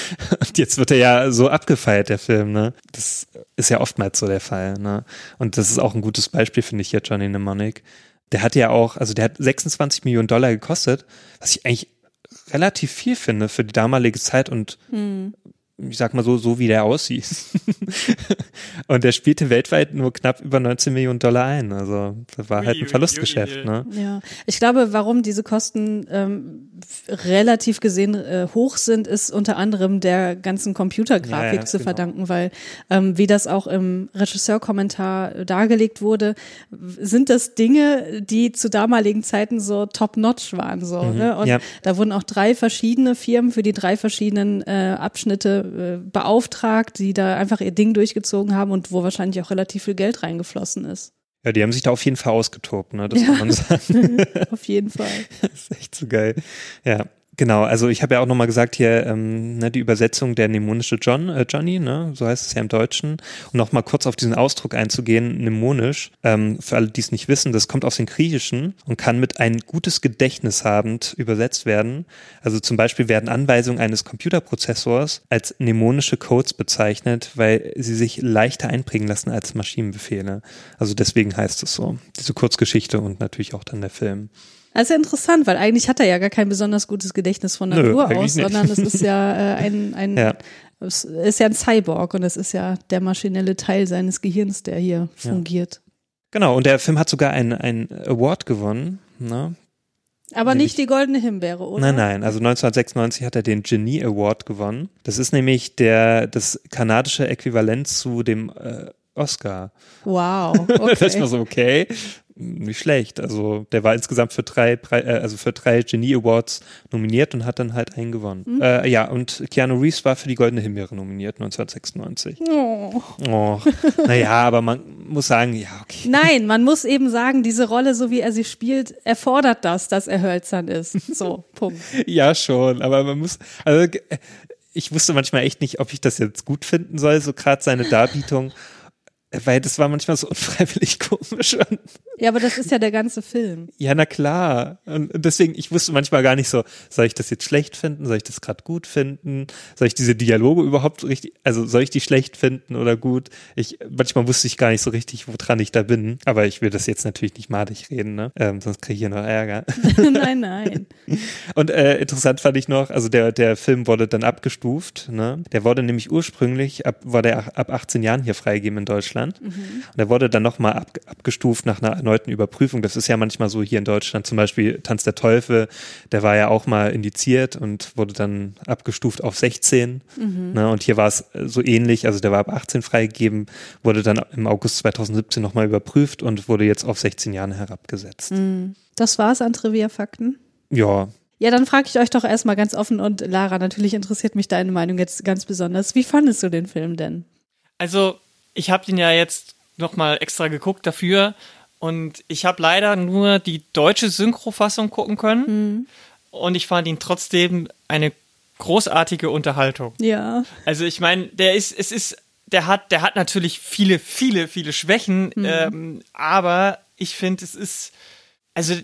und, jetzt wird er ja so abgefeiert, der Film, ne? Das ist ja oftmals so der Fall, ne? Und das ist auch ein gutes Beispiel, finde ich, hier, Johnny Mnemonic der hat ja auch, also der hat 26 Millionen Dollar gekostet, was ich eigentlich relativ viel finde für die damalige Zeit und hm ich sag mal so, so wie der aussieht. und der spielte weltweit nur knapp über 19 Millionen Dollar ein. Also das war halt ein Verlustgeschäft. Ne? Ja, ich glaube, warum diese Kosten ähm, relativ gesehen äh, hoch sind, ist unter anderem der ganzen Computergrafik ja, ja, zu genau. verdanken, weil ähm, wie das auch im Regisseurkommentar dargelegt wurde, sind das Dinge, die zu damaligen Zeiten so top-notch waren. So, mhm, ne? Und ja. da wurden auch drei verschiedene Firmen für die drei verschiedenen äh, Abschnitte äh, beauftragt, die da einfach ihr Ding durchgezogen haben und wo wahrscheinlich auch relativ viel Geld reingeflossen ist. Ja, die haben sich da auf jeden Fall ausgetobt, ne? Das ja. kann man sagen. auf jeden Fall. das ist echt so geil. Ja. Genau, also ich habe ja auch nochmal gesagt hier, ähm, ne, die Übersetzung der mnemonische John, äh, Johnny, ne, so heißt es ja im Deutschen. Um nochmal kurz auf diesen Ausdruck einzugehen, mnemonisch, ähm, für alle, die es nicht wissen, das kommt aus dem Griechischen und kann mit ein gutes Gedächtnis habend übersetzt werden. Also zum Beispiel werden Anweisungen eines Computerprozessors als mnemonische Codes bezeichnet, weil sie sich leichter einprägen lassen als Maschinenbefehle. Also deswegen heißt es so. Diese Kurzgeschichte und natürlich auch dann der Film. Das ist ja interessant, weil eigentlich hat er ja gar kein besonders gutes Gedächtnis von Natur Nö, aus, sondern es ist ja äh, ein, ein ja. es ist ja ein Cyborg und es ist ja der maschinelle Teil seines Gehirns, der hier ja. fungiert. Genau, und der Film hat sogar einen Award gewonnen. Ne? Aber nämlich, nicht die goldene Himbeere, oder? Nein, nein. Also 1996 hat er den Genie Award gewonnen. Das ist nämlich der das kanadische Äquivalent zu dem äh, Oscar. Wow. Okay. das war so okay nicht schlecht. Also der war insgesamt für drei, äh, also für drei Genie Awards nominiert und hat dann halt einen gewonnen. Mhm. Äh, ja, und Keanu Reeves war für die Goldene Himbeere nominiert 1996. Oh. oh. Naja, aber man muss sagen, ja, okay. Nein, man muss eben sagen, diese Rolle, so wie er sie spielt, erfordert das, dass er hölzern ist. So, Punkt. ja, schon, aber man muss, also ich wusste manchmal echt nicht, ob ich das jetzt gut finden soll, so gerade seine Darbietung weil das war manchmal so unfreiwillig komisch. Ja, aber das ist ja der ganze Film. Ja, na klar. Und deswegen, ich wusste manchmal gar nicht so, soll ich das jetzt schlecht finden? Soll ich das gerade gut finden? Soll ich diese Dialoge überhaupt richtig, also soll ich die schlecht finden oder gut? Ich, manchmal wusste ich gar nicht so richtig, woran ich da bin. Aber ich will das jetzt natürlich nicht madig reden, ne? Ähm, sonst kriege ich hier noch Ärger. nein, nein. Und äh, interessant fand ich noch, also der, der Film wurde dann abgestuft, ne? Der wurde nämlich ursprünglich, ab, war der ab 18 Jahren hier freigegeben in Deutschland. Mhm. Und der wurde dann nochmal ab, abgestuft nach einer erneuten Überprüfung. Das ist ja manchmal so hier in Deutschland, zum Beispiel Tanz der Teufel, der war ja auch mal indiziert und wurde dann abgestuft auf 16. Mhm. Ne, und hier war es so ähnlich, also der war ab 18 freigegeben, wurde dann im August 2017 nochmal überprüft und wurde jetzt auf 16 Jahre herabgesetzt. Mhm. Das war's an Trivia-Fakten? Ja, ja, dann frage ich euch doch erstmal ganz offen und Lara, natürlich interessiert mich deine Meinung jetzt ganz besonders. Wie fandest du den Film denn? Also, ich habe den ja jetzt nochmal extra geguckt dafür und ich habe leider nur die deutsche Synchrofassung gucken können. Mhm. und ich fand ihn trotzdem eine großartige Unterhaltung. Ja. Also ich meine, der ist, es ist, der hat, der hat natürlich viele, viele, viele Schwächen, Mhm. ähm, aber ich finde, es ist, also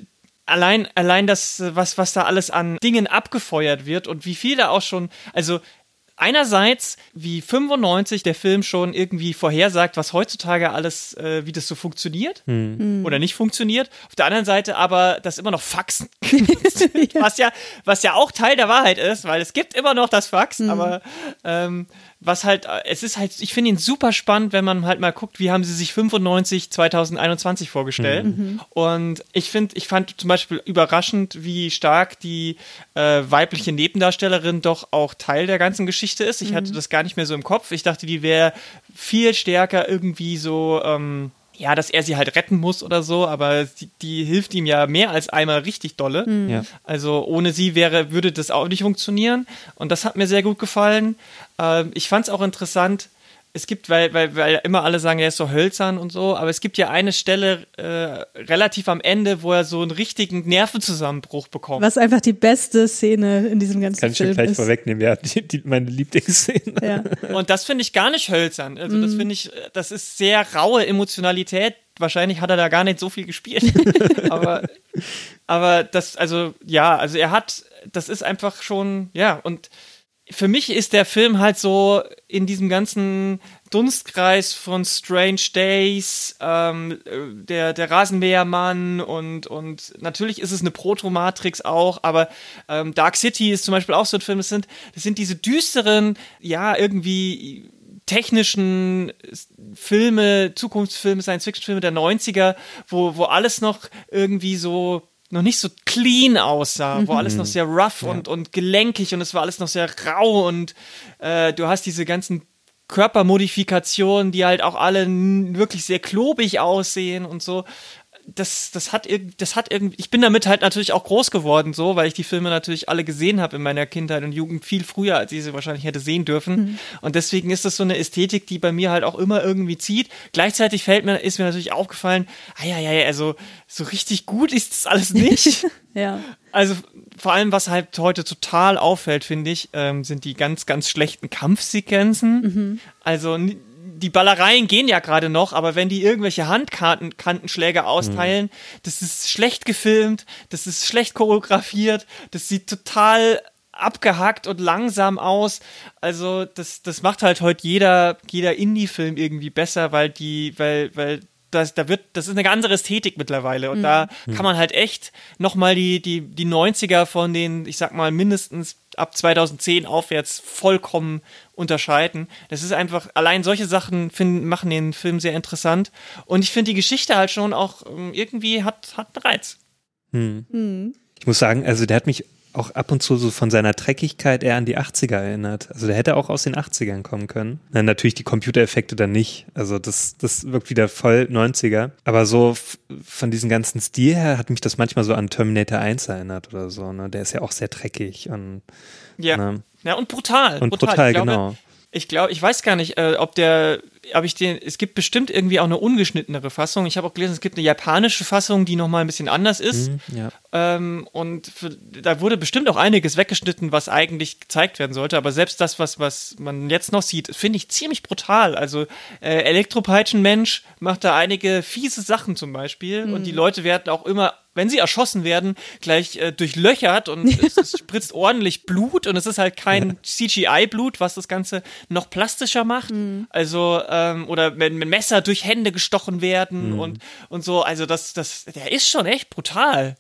allein, allein das, was, was da alles an Dingen abgefeuert wird und wie viel da auch schon, also einerseits, wie 95 der Film schon irgendwie vorhersagt, was heutzutage alles, äh, wie das so funktioniert oder nicht funktioniert. Auf der anderen Seite aber, dass immer noch Faxen gibt, was ja, was ja auch Teil der Wahrheit ist, weil es gibt immer noch das Fax, aber ähm, was halt, äh, es ist halt, ich finde ihn super spannend, wenn man halt mal guckt, wie haben sie sich 95, 2021 vorgestellt. Und ich finde, ich fand zum Beispiel überraschend, wie stark die äh, weibliche Nebendarstellerin doch auch Teil der ganzen Geschichte ist. Ich hatte das gar nicht mehr so im Kopf. Ich dachte, die wäre viel stärker irgendwie so, ähm, ja, dass er sie halt retten muss oder so, aber die, die hilft ihm ja mehr als einmal richtig dolle. Ja. Also ohne sie wäre, würde das auch nicht funktionieren. Und das hat mir sehr gut gefallen. Ähm, ich fand es auch interessant. Es gibt, weil, weil, weil immer alle sagen, er ist so hölzern und so, aber es gibt ja eine Stelle äh, relativ am Ende, wo er so einen richtigen Nervenzusammenbruch bekommt. Was einfach die beste Szene in diesem ganzen Kann ich schon Film gleich ist. vorwegnehmen, ja, die, die, meine Lieblingsszene. Ja. Und das finde ich gar nicht hölzern. Also Mhm. das finde ich, das ist sehr raue Emotionalität. Wahrscheinlich hat er da gar nicht so viel gespielt. aber, aber das, also ja, also er hat, das ist einfach schon, ja, und für mich ist der Film halt so in diesem ganzen Dunstkreis von Strange Days, ähm, äh, der, der Rasenmähermann und, und natürlich ist es eine Proto-Matrix auch, aber ähm, Dark City ist zum Beispiel auch so ein Film. Das sind, das sind diese düsteren, ja, irgendwie technischen Filme, Zukunftsfilme, Science-Fiction-Filme der 90er, wo, wo alles noch irgendwie so noch nicht so clean aussah, wo alles noch sehr rough und, und gelenkig und es war alles noch sehr rau und äh, du hast diese ganzen Körpermodifikationen, die halt auch alle wirklich sehr klobig aussehen und so. Das, das hat irg- das hat irgendwie, ich bin damit halt natürlich auch groß geworden, so, weil ich die Filme natürlich alle gesehen habe in meiner Kindheit und Jugend viel früher, als ich sie wahrscheinlich hätte sehen dürfen. Und deswegen ist das so eine Ästhetik, die bei mir halt auch immer irgendwie zieht. Gleichzeitig fällt mir, ist mir natürlich aufgefallen, ah ja, ja, ja, also so richtig gut ist das alles nicht. Ja. Also vor allem, was halt heute total auffällt, finde ich, ähm, sind die ganz, ganz schlechten Kampfsequenzen. Also n- die Ballereien gehen ja gerade noch, aber wenn die irgendwelche Handkantenschläge austeilen, das ist schlecht gefilmt, das ist schlecht choreografiert, das sieht total abgehackt und langsam aus. Also das, das macht halt heute jeder, jeder Indie-Film irgendwie besser, weil die, weil, weil das, da wird, das ist eine ganz andere Ästhetik mittlerweile. Und da kann man halt echt nochmal die, die, die 90er von den, ich sag mal, mindestens ab 2010 aufwärts vollkommen unterscheiden. Das ist einfach, allein solche Sachen finden, machen den Film sehr interessant. Und ich finde die Geschichte halt schon auch ähm, irgendwie hat, hat einen Reiz. Ich muss sagen, also der hat mich auch ab und zu so von seiner Dreckigkeit eher an die 80er erinnert. Also der hätte auch aus den 80ern kommen können. Na, natürlich die Computereffekte dann nicht. Also das, das wirkt wieder voll 90er. Aber so von diesem ganzen Stil her hat mich das manchmal so an Terminator 1 erinnert oder so. Ne? Der ist ja auch sehr dreckig und, Ja. ne? Ja, und brutal. und brutal, ich glaube, genau. Ich glaube, ich weiß gar nicht, äh, ob der, ob ich den, es gibt bestimmt irgendwie auch eine ungeschnittenere Fassung. Ich habe auch gelesen, es gibt eine japanische Fassung, die nochmal ein bisschen anders ist. Mhm, ja. Ähm, und für, da wurde bestimmt auch einiges weggeschnitten, was eigentlich gezeigt werden sollte. Aber selbst das, was, was man jetzt noch sieht, finde ich ziemlich brutal. Also äh, Elektropeitschenmensch macht da einige fiese Sachen zum Beispiel. Und die Leute werden auch immer, wenn sie erschossen werden, gleich äh, durchlöchert und es, es spritzt ordentlich Blut. Und es ist halt kein CGI-Blut, was das Ganze noch plastischer macht. Also, ähm, oder wenn, wenn Messer durch Hände gestochen werden und, und so. Also das, das, der ist schon echt brutal.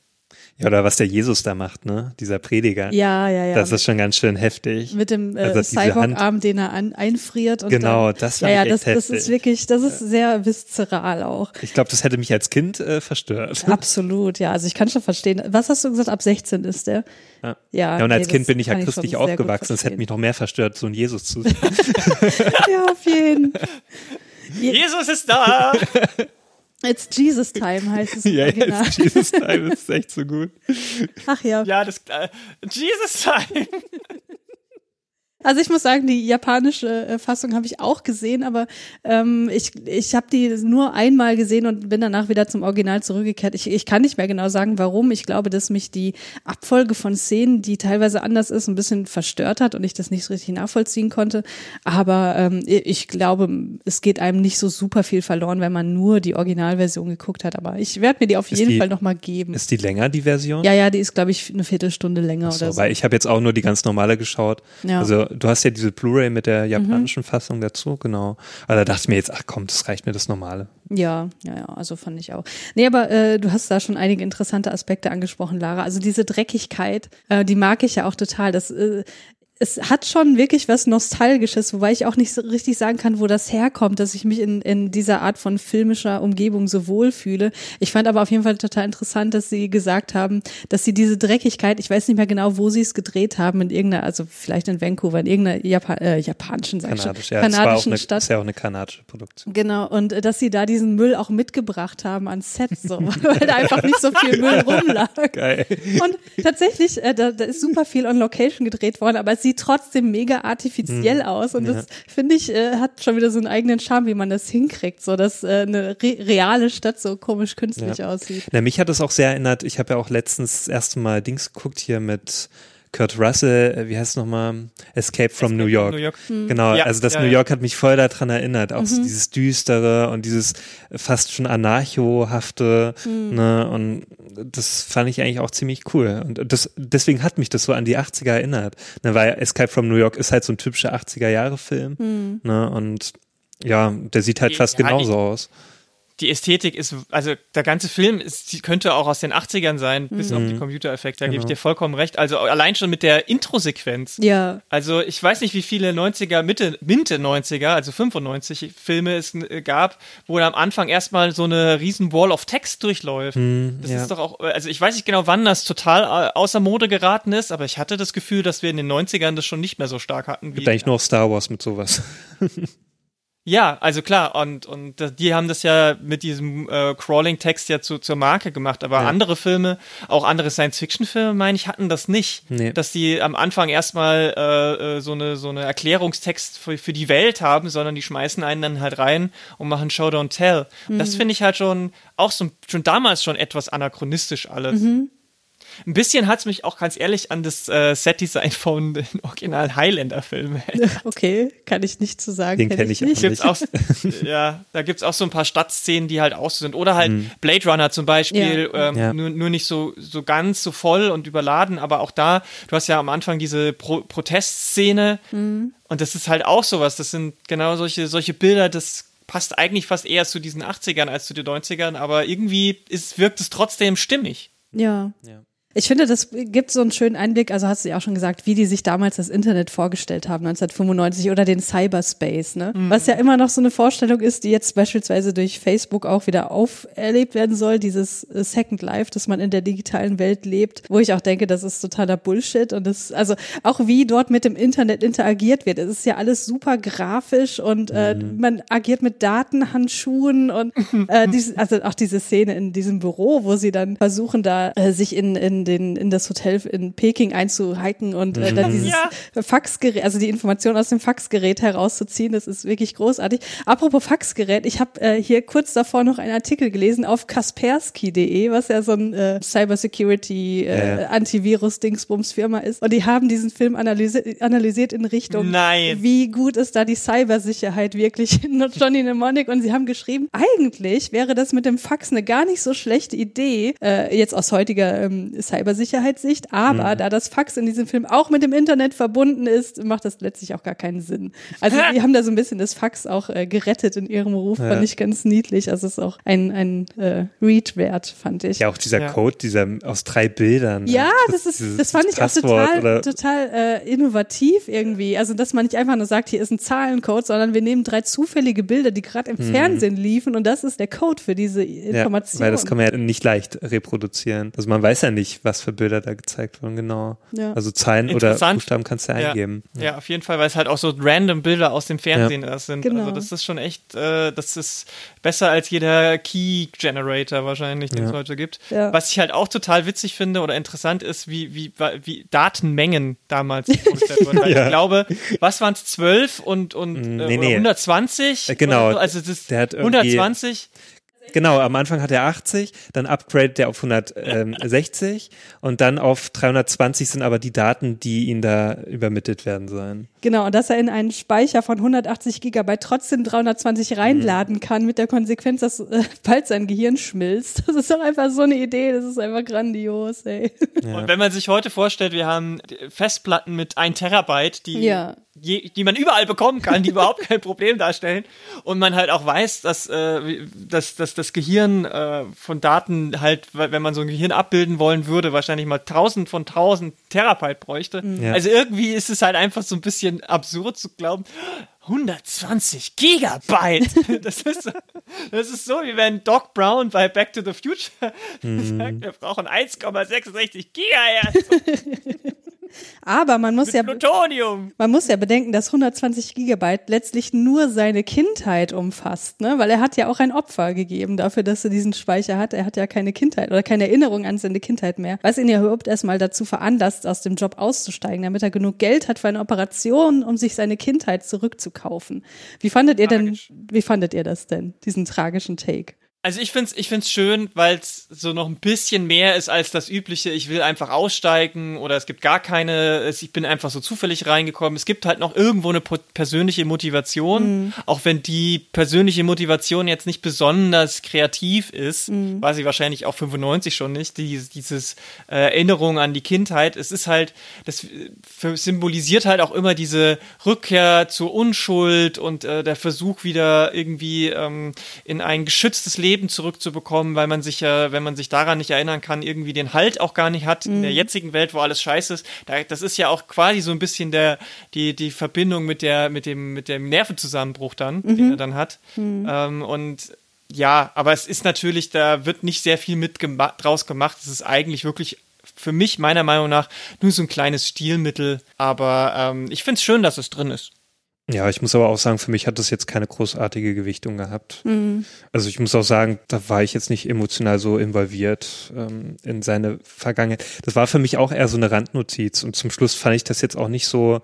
Ja, oder was der Jesus da macht, ne? Dieser Prediger. Ja, ja, ja. Das ist schon ganz schön heftig. mit dem äh, Also Cyborg-Arm, den er an, einfriert. Und Genau, dann, das ja, fand ja, ich das, echt das ist heftig. wirklich, das ist sehr viszeral auch. Ich glaube, das hätte mich als Kind äh, verstört. Absolut, ja. Also ich kann schon verstehen. Was hast du gesagt? Ab 16 ist der. Ja. Ja, Ja, und als nee, Kind das bin ich ja christlich aufgewachsen. Das hätte mich noch mehr verstört, so ein Jesus zu sehen. Ja, auf jeden. Jesus ist da! It's Jesus Time heißt es ja, Original. jetzt Jesus Time ist echt so gut. Ach ja. Ja, das äh, Jesus Time. Also ich muss sagen, die japanische äh, Fassung habe ich auch gesehen, aber ähm, ich, ich habe die nur einmal gesehen und bin danach wieder zum Original zurückgekehrt. Ich, ich kann nicht mehr genau sagen, warum. Ich glaube, dass mich die Abfolge von Szenen, die teilweise anders ist, ein bisschen verstört hat und ich das nicht so richtig nachvollziehen konnte. Aber ähm, ich glaube, es geht einem nicht so super viel verloren, wenn man nur die Originalversion geguckt hat. Aber ich werde mir die auf Ist jeden die- Fall nochmal geben. Ist die länger, die Version? Ja, ja, die ist, glaube ich, eine Viertelstunde länger So, oder so. weil ich habe jetzt auch nur die ganz normale geschaut. Ja. Also du hast ja diese Blu-ray mit der japanischen Fassung dazu, genau. Aber da dachte ich mir jetzt, ach komm, das reicht mir das normale. Ja, ja, ja, also fand ich auch. Nee, aber äh, du hast da schon einige interessante Aspekte angesprochen, Lara. Also diese Dreckigkeit, äh, die mag ich ja auch total. Das äh, es hat schon wirklich was Nostalgisches, wobei ich auch nicht so richtig sagen kann, wo das herkommt, dass ich mich in, in dieser Art von filmischer Umgebung so wohl fühle. Ich fand aber auf jeden Fall total interessant, dass sie gesagt haben, dass sie diese Dreckigkeit, ich weiß nicht mehr genau, wo sie es gedreht haben, in irgendeiner, also vielleicht in Vancouver, in irgendeiner Japan, äh, japanischen, sag ich schon, Kanadisch, ja. Kanadischen eine, Stadt. ist ja auch eine kanadische Produktion. Genau, und äh, dass sie da diesen Müll auch mitgebracht haben ans Set, so, weil da einfach nicht so viel Müll rumlag. Geil. Und tatsächlich, äh, da, da ist super viel on Location gedreht worden, aber sieht trotzdem mega artifiziell aus. Und das, finde ich, äh, hat schon wieder so einen eigenen Charme, wie man das hinkriegt, so dass äh, eine re reale Stadt so komisch künstlich aussieht. Na, mich hat es auch sehr erinnert, ich habe ja auch letztens das erste Mal Dings geguckt hier mit Kurt Russell, äh, wie heißt es nochmal? Escape from New York. New York. Genau, Ja, also das ja, New ja. York hat mich voll daran erinnert, auch so dieses Düstere und dieses fast schon anarchohafte, ne, und das fand ich eigentlich auch ziemlich cool. Und das, deswegen hat mich das so an die 80er erinnert, ne, weil Escape from New York ist halt so ein typischer 80er-Jahre-Film, ne, und ja, der sieht halt Ja, fast genauso aus. Die Ästhetik ist, also der ganze Film ist, könnte auch aus den 80ern sein, bis auf die Computereffekte, da gebe ich dir vollkommen recht. Also allein schon mit der Intro-Sequenz. Ja, Also ich weiß nicht, wie viele 90er, Mitte, Mitte 90er, also 95 Filme es äh, gab, wo am Anfang erstmal so eine riesen Wall of Text durchläuft. das ja. ist doch auch, also ich weiß nicht genau, wann das total äh, außer Mode geraten ist, aber ich hatte das Gefühl, dass wir in den 90ern das schon nicht mehr so stark hatten. Gibt eigentlich nur auf Star Wars mit sowas. Ja, also klar, und, und die haben das ja mit diesem äh, Crawling-Text ja zu, zur Marke gemacht, aber Ja. andere Filme, auch andere Science-Fiction-Filme, meine ich, hatten das nicht. Nee. Dass die am Anfang erstmal äh, äh, so eine so eine Erklärungstext für, für die Welt haben, sondern die schmeißen einen dann halt rein und machen Show Don't Tell. Und Das finde ich halt schon auch so schon damals schon etwas anachronistisch alles. Ein bisschen hat's mich auch ganz ehrlich an das äh, Set-Design von den Original Highlander-Filmen okay, kann ich nicht zu sagen. Den kenn kenn ich auch nicht. gibt's auch, ja, da gibt's auch so ein paar Stadtszenen, die halt auch so sind. Oder halt Blade Runner zum Beispiel, Ja. ähm, Ja. Nur, nur nicht so, so ganz so voll und überladen, aber auch da, du hast ja am Anfang diese Pro Protestszene und das ist halt auch sowas. Das sind genau solche, solche Bilder, das passt eigentlich fast eher zu diesen 80ern als zu den 90ern, aber irgendwie ist, wirkt es trotzdem stimmig. Ja. Ich finde, das gibt so einen schönen Einblick, also hast du ja auch schon gesagt, wie die sich damals das Internet vorgestellt haben, 1995 oder den Cyberspace, ne? Was ja immer noch so eine Vorstellung ist, die jetzt beispielsweise durch Facebook auch wieder auferlebt werden soll, dieses äh, Second Life, dass man in der digitalen Welt lebt, wo ich auch denke, das ist totaler Bullshit und das, also auch wie dort mit dem Internet interagiert wird. Es ist ja alles super grafisch und äh, man agiert mit Datenhandschuhen und äh, dies, also auch diese Szene in diesem Büro, wo sie dann versuchen, da äh, sich in, in, den, in das Hotel in Peking einzuhiken und äh, dann dieses Ja. Faxgerät, also die Information aus dem Faxgerät herauszuziehen, das ist wirklich großartig. Apropos Faxgerät, ich habe äh, hier kurz davor noch einen Artikel gelesen auf kaspersky.de, was ja so ein äh, Cybersecurity äh, Ja. Antivirus-Dingsbums Firma ist. Und die haben diesen Film analysi analysiert in Richtung, Nein. wie gut ist da die Cybersicherheit wirklich in Johnny Mnemonic. Und sie haben geschrieben, eigentlich wäre das mit dem Fax eine gar nicht so schlechte Idee, äh, jetzt aus heutiger ähm, Cybersicherheitssicht. Aber da das Fax in diesem Film auch mit dem Internet verbunden ist, macht das letztlich auch gar keinen Sinn. Also die haben da so ein bisschen das Fax auch äh, gerettet in ihrem Ruf, Ja. fand ich ganz niedlich. Also es ist auch ein, ein äh, Read wert, fand ich. Ja, auch dieser Ja. Code, dieser aus drei Bildern. Ja, ne? das ist, dieses das fand ich auch Passwort total, oder- total äh, innovativ irgendwie. Also, dass man nicht einfach nur sagt, hier ist ein Zahlencode, sondern wir nehmen drei zufällige Bilder, die gerade im Fernsehen liefen und das ist der Code für diese Mhm. Ja, Information. weil das kann man ja nicht leicht reproduzieren. Also man weiß ja nicht, nicht, was für Bilder da gezeigt wurden, genau. Ja. Also Zeilen oder. Buchstaben kannst du Ja. eingeben. Ja, auf jeden Fall, weil es halt auch so random Bilder aus dem Fernsehen das sind. Genau. Also das ist schon echt, äh, das ist besser als jeder Key Generator wahrscheinlich, den es Ja. heute gibt. Ja. Was ich halt auch total witzig finde oder interessant ist, wie, wie, wie Datenmengen damals produziert wurden. Weil Ja. ich glaube, was waren es, 12 und, und äh, Nee, oder nee. 120? Äh, genau. So? Also das ist Der hat irgendwie- 120. Genau, am Anfang hat er 80, dann upgradet er auf 160 und dann auf 320 sind aber die Daten, die ihn da übermittelt werden sollen. Genau, und dass er in einen Speicher von 180 Gigabyte trotzdem 320 reinladen kann, mit der Konsequenz, dass äh, bald sein Gehirn schmilzt. Das ist doch einfach so eine Idee, das ist einfach grandios, ey. Und wenn man sich heute vorstellt, wir haben Festplatten mit 1 Terabyte, die, Ja. je, die man überall bekommen kann, die überhaupt kein Problem darstellen. Und man halt auch weiß, dass, äh, dass, dass das Gehirn äh, von Daten halt, wenn man so ein Gehirn abbilden wollen würde, wahrscheinlich mal 1000 von 1000 Terabyte bräuchte. Ja. Also irgendwie ist es halt einfach so ein bisschen absurd zu glauben, 120 Gigabyte. Das ist, so- das ist so, wie wenn Doc Brown bei Back to the Future sagt, wir brauchen 1,66 Gigahertz Aber man muss ja, Plutonium. man muss ja bedenken, dass 120 Gigabyte letztlich nur seine Kindheit umfasst, ne? Weil er hat ja auch ein Opfer gegeben dafür, dass er diesen Speicher hat. Er hat ja keine Kindheit oder keine Erinnerung an seine Kindheit mehr. Was ihn ja überhaupt erstmal dazu veranlasst, aus dem Job auszusteigen, damit er genug Geld hat für eine Operation, um sich seine Kindheit zurückzukaufen. Wie fandet ihr denn, Tragisch. wie fandet ihr das denn, diesen tragischen Take? Also ich find's, ich find's schön, weil es so noch ein bisschen mehr ist als das übliche. Ich will einfach aussteigen oder es gibt gar keine. es- Ich bin einfach so zufällig reingekommen. Es gibt halt noch irgendwo eine persönliche Motivation, auch wenn die persönliche Motivation jetzt nicht besonders kreativ ist, war sie wahrscheinlich auch 95 schon nicht. Die, dieses äh, Erinnerung an die Kindheit. Es ist halt, das äh, symbolisiert halt auch immer diese Rückkehr zur Unschuld und äh, der Versuch wieder irgendwie ähm, in ein geschütztes Leben zurückzubekommen, weil man sich ja, wenn man sich daran nicht erinnern kann, irgendwie den Halt auch gar nicht hat in der jetzigen Welt, wo alles scheiße ist. Da, das ist ja auch quasi so ein bisschen der die die Verbindung mit der mit dem mit dem Nervenzusammenbruch dann, den er dann hat. Ähm, und ja, aber es ist natürlich, da wird nicht sehr viel mit gema draus gemacht. Es ist eigentlich wirklich für mich meiner Meinung nach nur so ein kleines Stilmittel. Aber ähm, ich finde es schön, dass es drin ist. Ja, ich muss aber auch sagen, für mich hat das jetzt keine großartige Gewichtung gehabt. Also ich muss auch sagen, da war ich jetzt nicht emotional so involviert ähm, in seine Vergangenheit. Das war für mich auch eher so eine Randnotiz und zum Schluss fand ich das jetzt auch nicht so,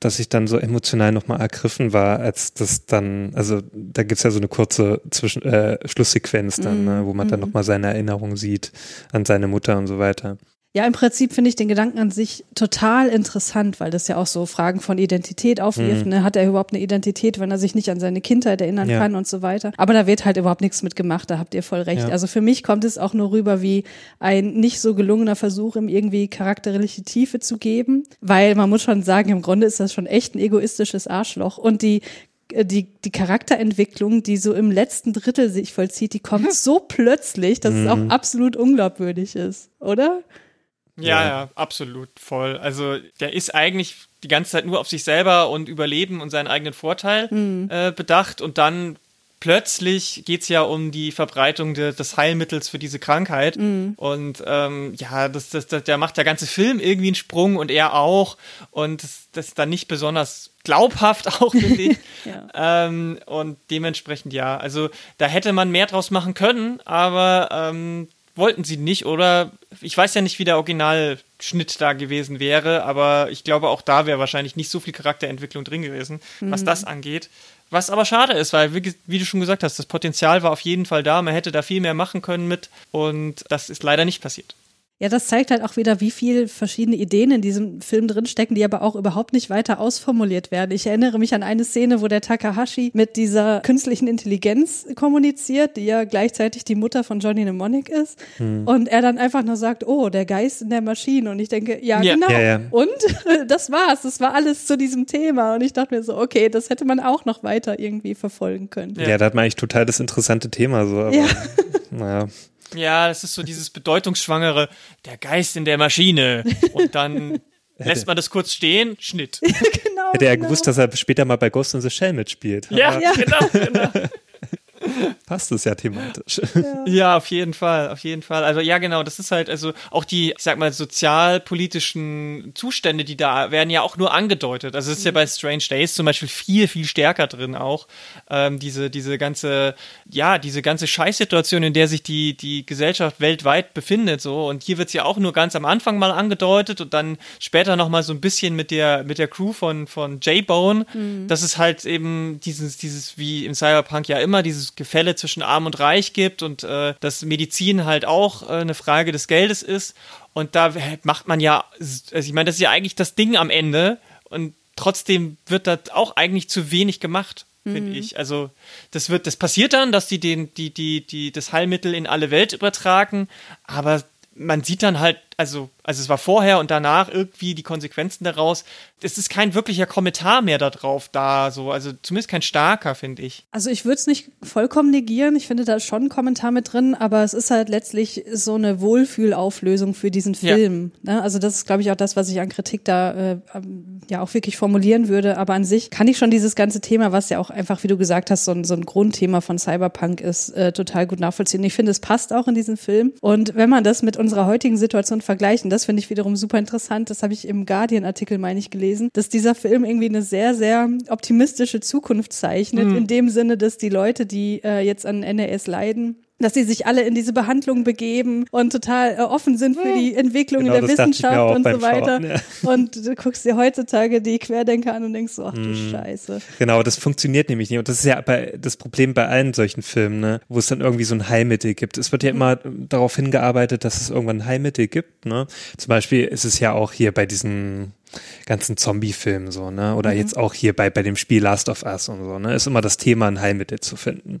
dass ich dann so emotional nochmal ergriffen war, als das dann, also da gibt's ja so eine kurze Zwischen äh, Schlusssequenz dann, ne, wo man dann nochmal seine Erinnerung sieht an seine Mutter und so weiter. Ja, im Prinzip finde ich den Gedanken an sich total interessant, weil das ja auch so Fragen von Identität aufwirft. Ne? Hat er überhaupt eine Identität, wenn er sich nicht an seine Kindheit erinnern Ja. kann und so weiter? Aber da wird halt überhaupt nichts mit gemacht, da habt ihr voll recht. Ja. Also für mich kommt es auch nur rüber wie ein nicht so gelungener Versuch, ihm irgendwie charakterliche Tiefe zu geben, weil man muss schon sagen, im Grunde ist das schon echt ein egoistisches Arschloch und die äh, die, die Charakterentwicklung, die so im letzten Drittel sich vollzieht, die kommt so plötzlich, dass es auch absolut unglaubwürdig ist, oder? Ja, Ja. ja, absolut voll. Also der ist eigentlich die ganze Zeit nur auf sich selber und Überleben und seinen eigenen Vorteil äh, bedacht und dann plötzlich geht's ja um die Verbreitung de, des Heilmittels für diese Krankheit. Und ähm, ja, das, das, das, der macht der ganze Film irgendwie einen Sprung und er auch. Und das, das ist dann nicht besonders glaubhaft auch, finde ich. ähm, und dementsprechend ja. Also da hätte man mehr draus machen können, aber ähm, wollten sie nicht oder ich weiß ja nicht, wie der Originalschnitt da gewesen wäre, aber ich glaube auch da wäre wahrscheinlich nicht so viel Charakterentwicklung drin gewesen, was das angeht. Was aber schade ist, weil, wie, wie du schon gesagt hast, das Potenzial war auf jeden Fall da, man hätte da viel mehr machen können mit und das ist leider nicht passiert. Ja, das zeigt halt auch wieder, wie viel verschiedene Ideen in diesem Film drinstecken, die aber auch überhaupt nicht weiter ausformuliert werden. Ich erinnere mich an eine Szene, wo der Takahashi mit dieser künstlichen Intelligenz kommuniziert, die ja gleichzeitig die Mutter von Johnny Mnemonic ist. Und er dann einfach nur sagt, oh, der Geist in der Maschine. Und ich denke, ja, Ja. genau. Ja, ja. Und das war's. Das war alles zu diesem Thema. Und ich dachte mir so, okay, das hätte man auch noch weiter irgendwie verfolgen können. Ja, da hat man eigentlich total das interessante Thema so, aber Ja. naja. Ja, das ist so dieses bedeutungsschwangere, der Geist in der Maschine und dann lässt man das kurz stehen, Schnitt. genau. Hätte er genau. gewusst, dass er später mal bei Ghost in the Shell mitspielt. Ja, Aber- genau, genau. passt es ja thematisch. Ja, auf jeden Fall, auf jeden Fall. Also ja, genau, das ist halt, also auch die, ich sag mal, sozialpolitischen Zustände, die da werden ja auch nur angedeutet. Also es ist ja bei Strange Days zum Beispiel viel, viel stärker drin auch. Ähm, diese, diese ganze, ja, diese ganze Scheißsituation, in der sich die, die Gesellschaft weltweit befindet, so. Und hier wird's ja auch nur ganz am Anfang mal angedeutet und dann später nochmal so ein bisschen mit der, mit der Crew von, von J-Bone. dass es halt eben dieses, dieses, wie im Cyberpunk ja immer, dieses Gefälle zwischen Arm und Reich gibt und äh, dass Medizin halt auch äh, eine Frage des Geldes ist. Und da macht man ja, also ich meine, das ist ja eigentlich das Ding am Ende und trotzdem wird das auch eigentlich zu wenig gemacht. Finde ich. Also, das wird, das passiert dann, dass die den, die, die, die, das Heilmittel in alle Welt übertragen, aber man sieht dann halt, also, also es war vorher und danach irgendwie die Konsequenzen daraus. Es ist kein wirklicher Kommentar mehr darauf da, so, also zumindest kein starker, finde ich. Also ich würde es nicht vollkommen negieren. Ich finde da ist schon ein Kommentar mit drin, aber es ist halt letztlich so eine Wohlfühlauflösung für diesen Ja. Film. Ne? Also das ist, glaube ich, auch das, was ich an Kritik da äh, ja auch wirklich formulieren würde. Aber an sich kann ich schon dieses ganze Thema, was ja auch einfach, wie du gesagt hast, so ein, so ein Grundthema von Cyberpunk ist, äh, total gut nachvollziehen. Ich finde, es passt auch in diesen Film. Und wenn man das mit unserer heutigen Situation vergleichen, das finde ich wiederum super interessant. Das habe ich im Guardian-Artikel, meine ich, gelesen, dass dieser Film irgendwie eine sehr, sehr optimistische Zukunft zeichnet, in dem Sinne, dass die Leute, die äh, jetzt an NAS leiden, dass sie sich alle in diese Behandlung begeben und total äh, offen sind für die Entwicklung Genau, in der Wissenschaft und so weiter. Schauen, ja. Und du guckst dir heutzutage die Querdenker an und denkst so, ach du Mhm. Scheiße. Genau, das funktioniert nämlich nicht. Und das ist ja bei, das Problem bei allen solchen Filmen, ne? wo es dann irgendwie so ein Heilmittel gibt. Es wird ja immer darauf hingearbeitet, dass es irgendwann ein Heilmittel gibt. Ne? Zum Beispiel ist es ja auch hier bei diesen ganzen Zombie-Filmen so, ne? Oder jetzt auch hier bei, bei dem Spiel Last of Us und so, ne? Ist immer das Thema, ein Heilmittel zu finden.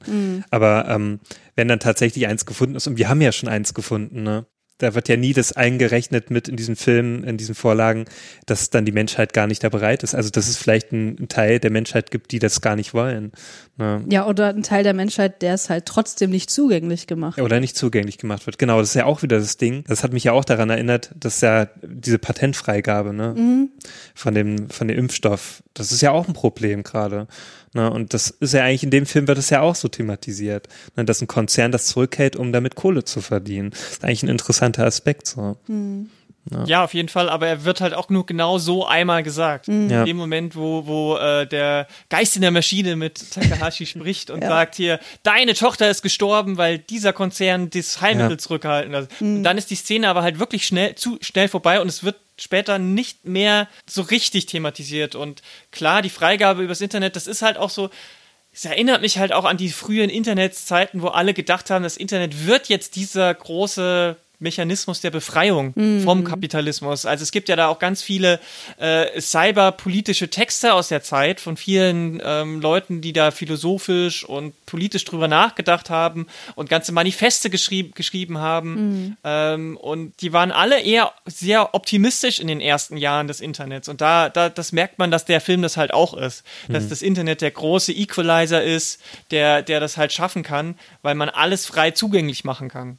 Aber ähm, wenn dann tatsächlich eins gefunden ist, und wir haben ja schon eins gefunden, ne? Da wird ja nie das eingerechnet mit in diesen Filmen, in diesen Vorlagen, dass dann die Menschheit gar nicht da bereit ist. Also dass es vielleicht einen Teil der Menschheit gibt, die das gar nicht wollen. Ne? Ja, oder ein Teil der Menschheit, der es halt trotzdem nicht zugänglich gemacht. Oder nicht zugänglich gemacht wird. Genau, das ist ja auch wieder das Ding. Das hat mich ja auch daran erinnert, dass ja diese Patentfreigabe ne, von, dem, von dem Impfstoff, das ist ja auch ein Problem gerade. Ne, und das ist ja eigentlich in dem Film wird es ja auch so thematisiert, ne, dass ein Konzern das zurückhält, um damit Kohle zu verdienen. Das ist eigentlich ein interessanter Aspekt. So. Ja, auf jeden Fall, aber er wird halt auch nur genau so einmal gesagt. Ja. In dem Moment, wo, wo äh, der Geist in der Maschine mit Takahashi spricht und sagt hier, deine Tochter ist gestorben, weil dieser Konzern das Heilmittel Ja. zurückgehalten hat. Und dann ist die Szene aber halt wirklich schnell, zu schnell vorbei und es wird später nicht mehr so richtig thematisiert. Und klar, die Freigabe übers Internet, das ist halt auch so, es erinnert mich halt auch an die frühen Internetzeiten, wo alle gedacht haben, das Internet wird jetzt dieser große Mechanismus der Befreiung vom Kapitalismus. Also es gibt ja da auch ganz viele äh, cyberpolitische Texte aus der Zeit von vielen ähm, Leuten, die da philosophisch und politisch drüber nachgedacht haben und ganze Manifeste geschrieb, geschrieben haben. Ähm, und die waren alle eher sehr optimistisch in den ersten Jahren des Internets. Und da, da das merkt man, dass der Film das halt auch ist. Dass das Internet der große Equalizer ist, der, der das halt schaffen kann, weil man alles frei zugänglich machen kann.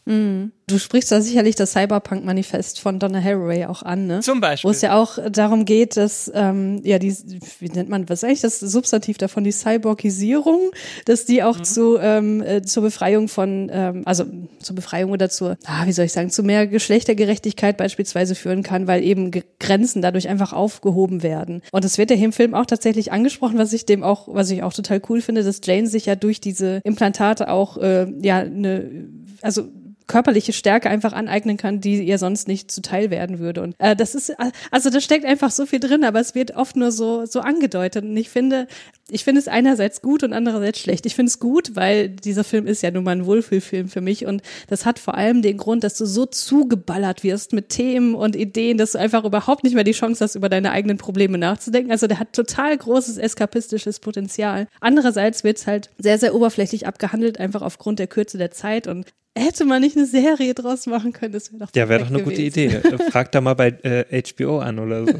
Du sprichst da sicherlich das Cyberpunk-Manifest von Donna Haraway auch an, ne? Zum Beispiel. Wo es ja auch darum geht, dass, ähm, ja, die, wie nennt man, was ist eigentlich das Substantiv davon, die Cyborgisierung, dass die auch zu, ähm, äh, zur Befreiung von, ähm, also zur Befreiung oder zur, ah, wie soll ich sagen, zu mehr Geschlechtergerechtigkeit beispielsweise führen kann, weil eben Grenzen dadurch einfach aufgehoben werden. Und das wird ja hier im Film auch tatsächlich angesprochen, was ich dem auch, was ich auch total cool finde, dass Jane sich ja durch diese Implantate auch, äh, ja, eine, also körperliche Stärke einfach aneignen kann, die ihr sonst nicht zuteil werden würde. Und äh, das ist, also da steckt einfach so viel drin, aber es wird oft nur so so angedeutet. Und ich finde, ich finde es einerseits gut und andererseits schlecht. Ich finde es gut, weil dieser Film ist ja nun mal ein Wohlfühlfilm für mich und das hat vor allem den Grund, dass du so zugeballert wirst mit Themen und Ideen, dass du einfach überhaupt nicht mehr die Chance hast, über deine eigenen Probleme nachzudenken. Also der hat total großes eskapistisches Potenzial. Andererseits wird es halt sehr, sehr oberflächlich abgehandelt, einfach aufgrund der Kürze der Zeit und Hätte man nicht eine Serie draus machen können, das wäre doch Ja, wäre doch eine perfekt gute gewesen. Idee. Frag da mal bei äh, HBO an oder so.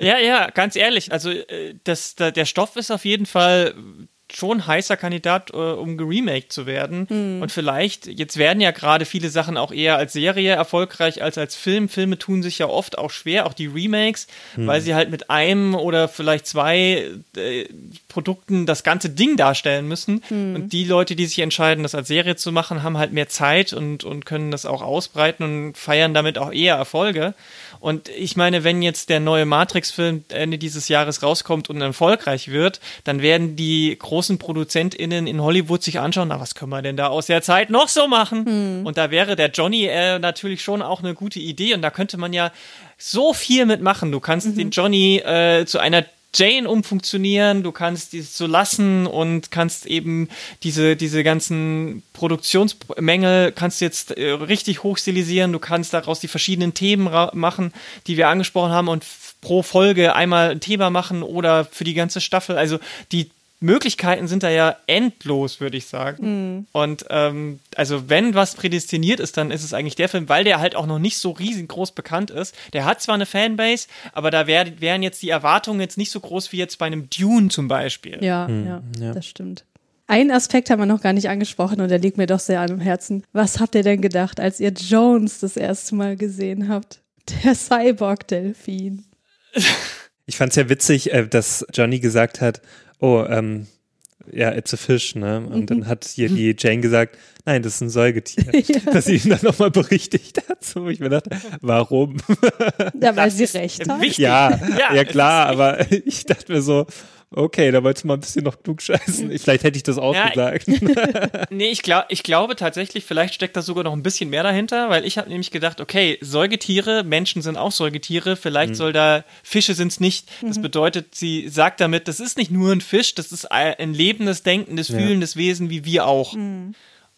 Ja, ja, ganz ehrlich. Also äh, das, da, der Stoff ist auf jeden Fall schon heißer Kandidat, äh, um geremaked zu werden. Mhm. Und vielleicht, jetzt werden ja gerade viele Sachen auch eher als Serie erfolgreich als als Film. Filme tun sich ja oft auch schwer, auch die Remakes, Mhm. weil sie halt mit einem oder vielleicht zwei äh, Produkten das ganze Ding darstellen müssen. Und die Leute, die sich entscheiden, das als Serie zu machen, haben halt mehr Zeit und, und können das auch ausbreiten und feiern damit auch eher Erfolge. Und ich meine, wenn jetzt der neue Matrix-Film Ende dieses Jahres rauskommt und erfolgreich wird, dann werden die großen ProduzentInnen in Hollywood sich anschauen, na, was können wir denn da aus der Zeit noch so machen? Und da wäre der Johnny äh, natürlich schon auch eine gute Idee und da könnte man ja so viel mitmachen. Du kannst den Johnny äh, zu einer Jane umfunktionieren, du kannst dies so lassen und kannst eben diese, diese ganzen Produktionsmängel kannst jetzt äh, richtig hochstilisieren, du kannst daraus die verschiedenen Themen machen, die wir angesprochen haben und pro Folge einmal ein Thema machen oder für die ganze Staffel. Also die Möglichkeiten sind da ja endlos, würde ich sagen. Und ähm, also wenn was prädestiniert ist, dann ist es eigentlich der Film, weil der halt auch noch nicht so riesengroß bekannt ist. Der hat zwar eine Fanbase, aber da wär, wären jetzt die Erwartungen jetzt nicht so groß wie jetzt bei einem Dune zum Beispiel. Ja, ja, das stimmt. Ein Aspekt haben wir noch gar nicht angesprochen und der liegt mir doch sehr an dem Herzen. Was habt ihr denn gedacht, als ihr Jones das erste Mal gesehen habt? Der Cyborg-Delfin. Ich fand es ja witzig, äh, dass Johnny gesagt hat, oh, ähm, ja, it's a fish, ne? Und Mhm. dann hat hier die Jane gesagt, nein, das ist ein Säugetier. Dass sie ihn dann nochmal berichtigt hat. So, wo ich mir dachte, warum? Ja, weil Das sie recht hat. wichtig. ja, Ja, ja, klar, aber ich dachte mir so, okay, da wolltest du mal ein bisschen noch klug scheißen. Vielleicht hätte ich das auch Ja, gesagt. Nee, ich, glaub, ich glaube tatsächlich, vielleicht steckt da sogar noch ein bisschen mehr dahinter, weil ich habe nämlich gedacht, okay, Säugetiere, Menschen sind auch Säugetiere, vielleicht soll da, Fische sind es nicht. Das bedeutet, sie sagt damit, das ist nicht nur ein Fisch, das ist ein lebendes, denkendes, fühlendes Wesen wie wir auch.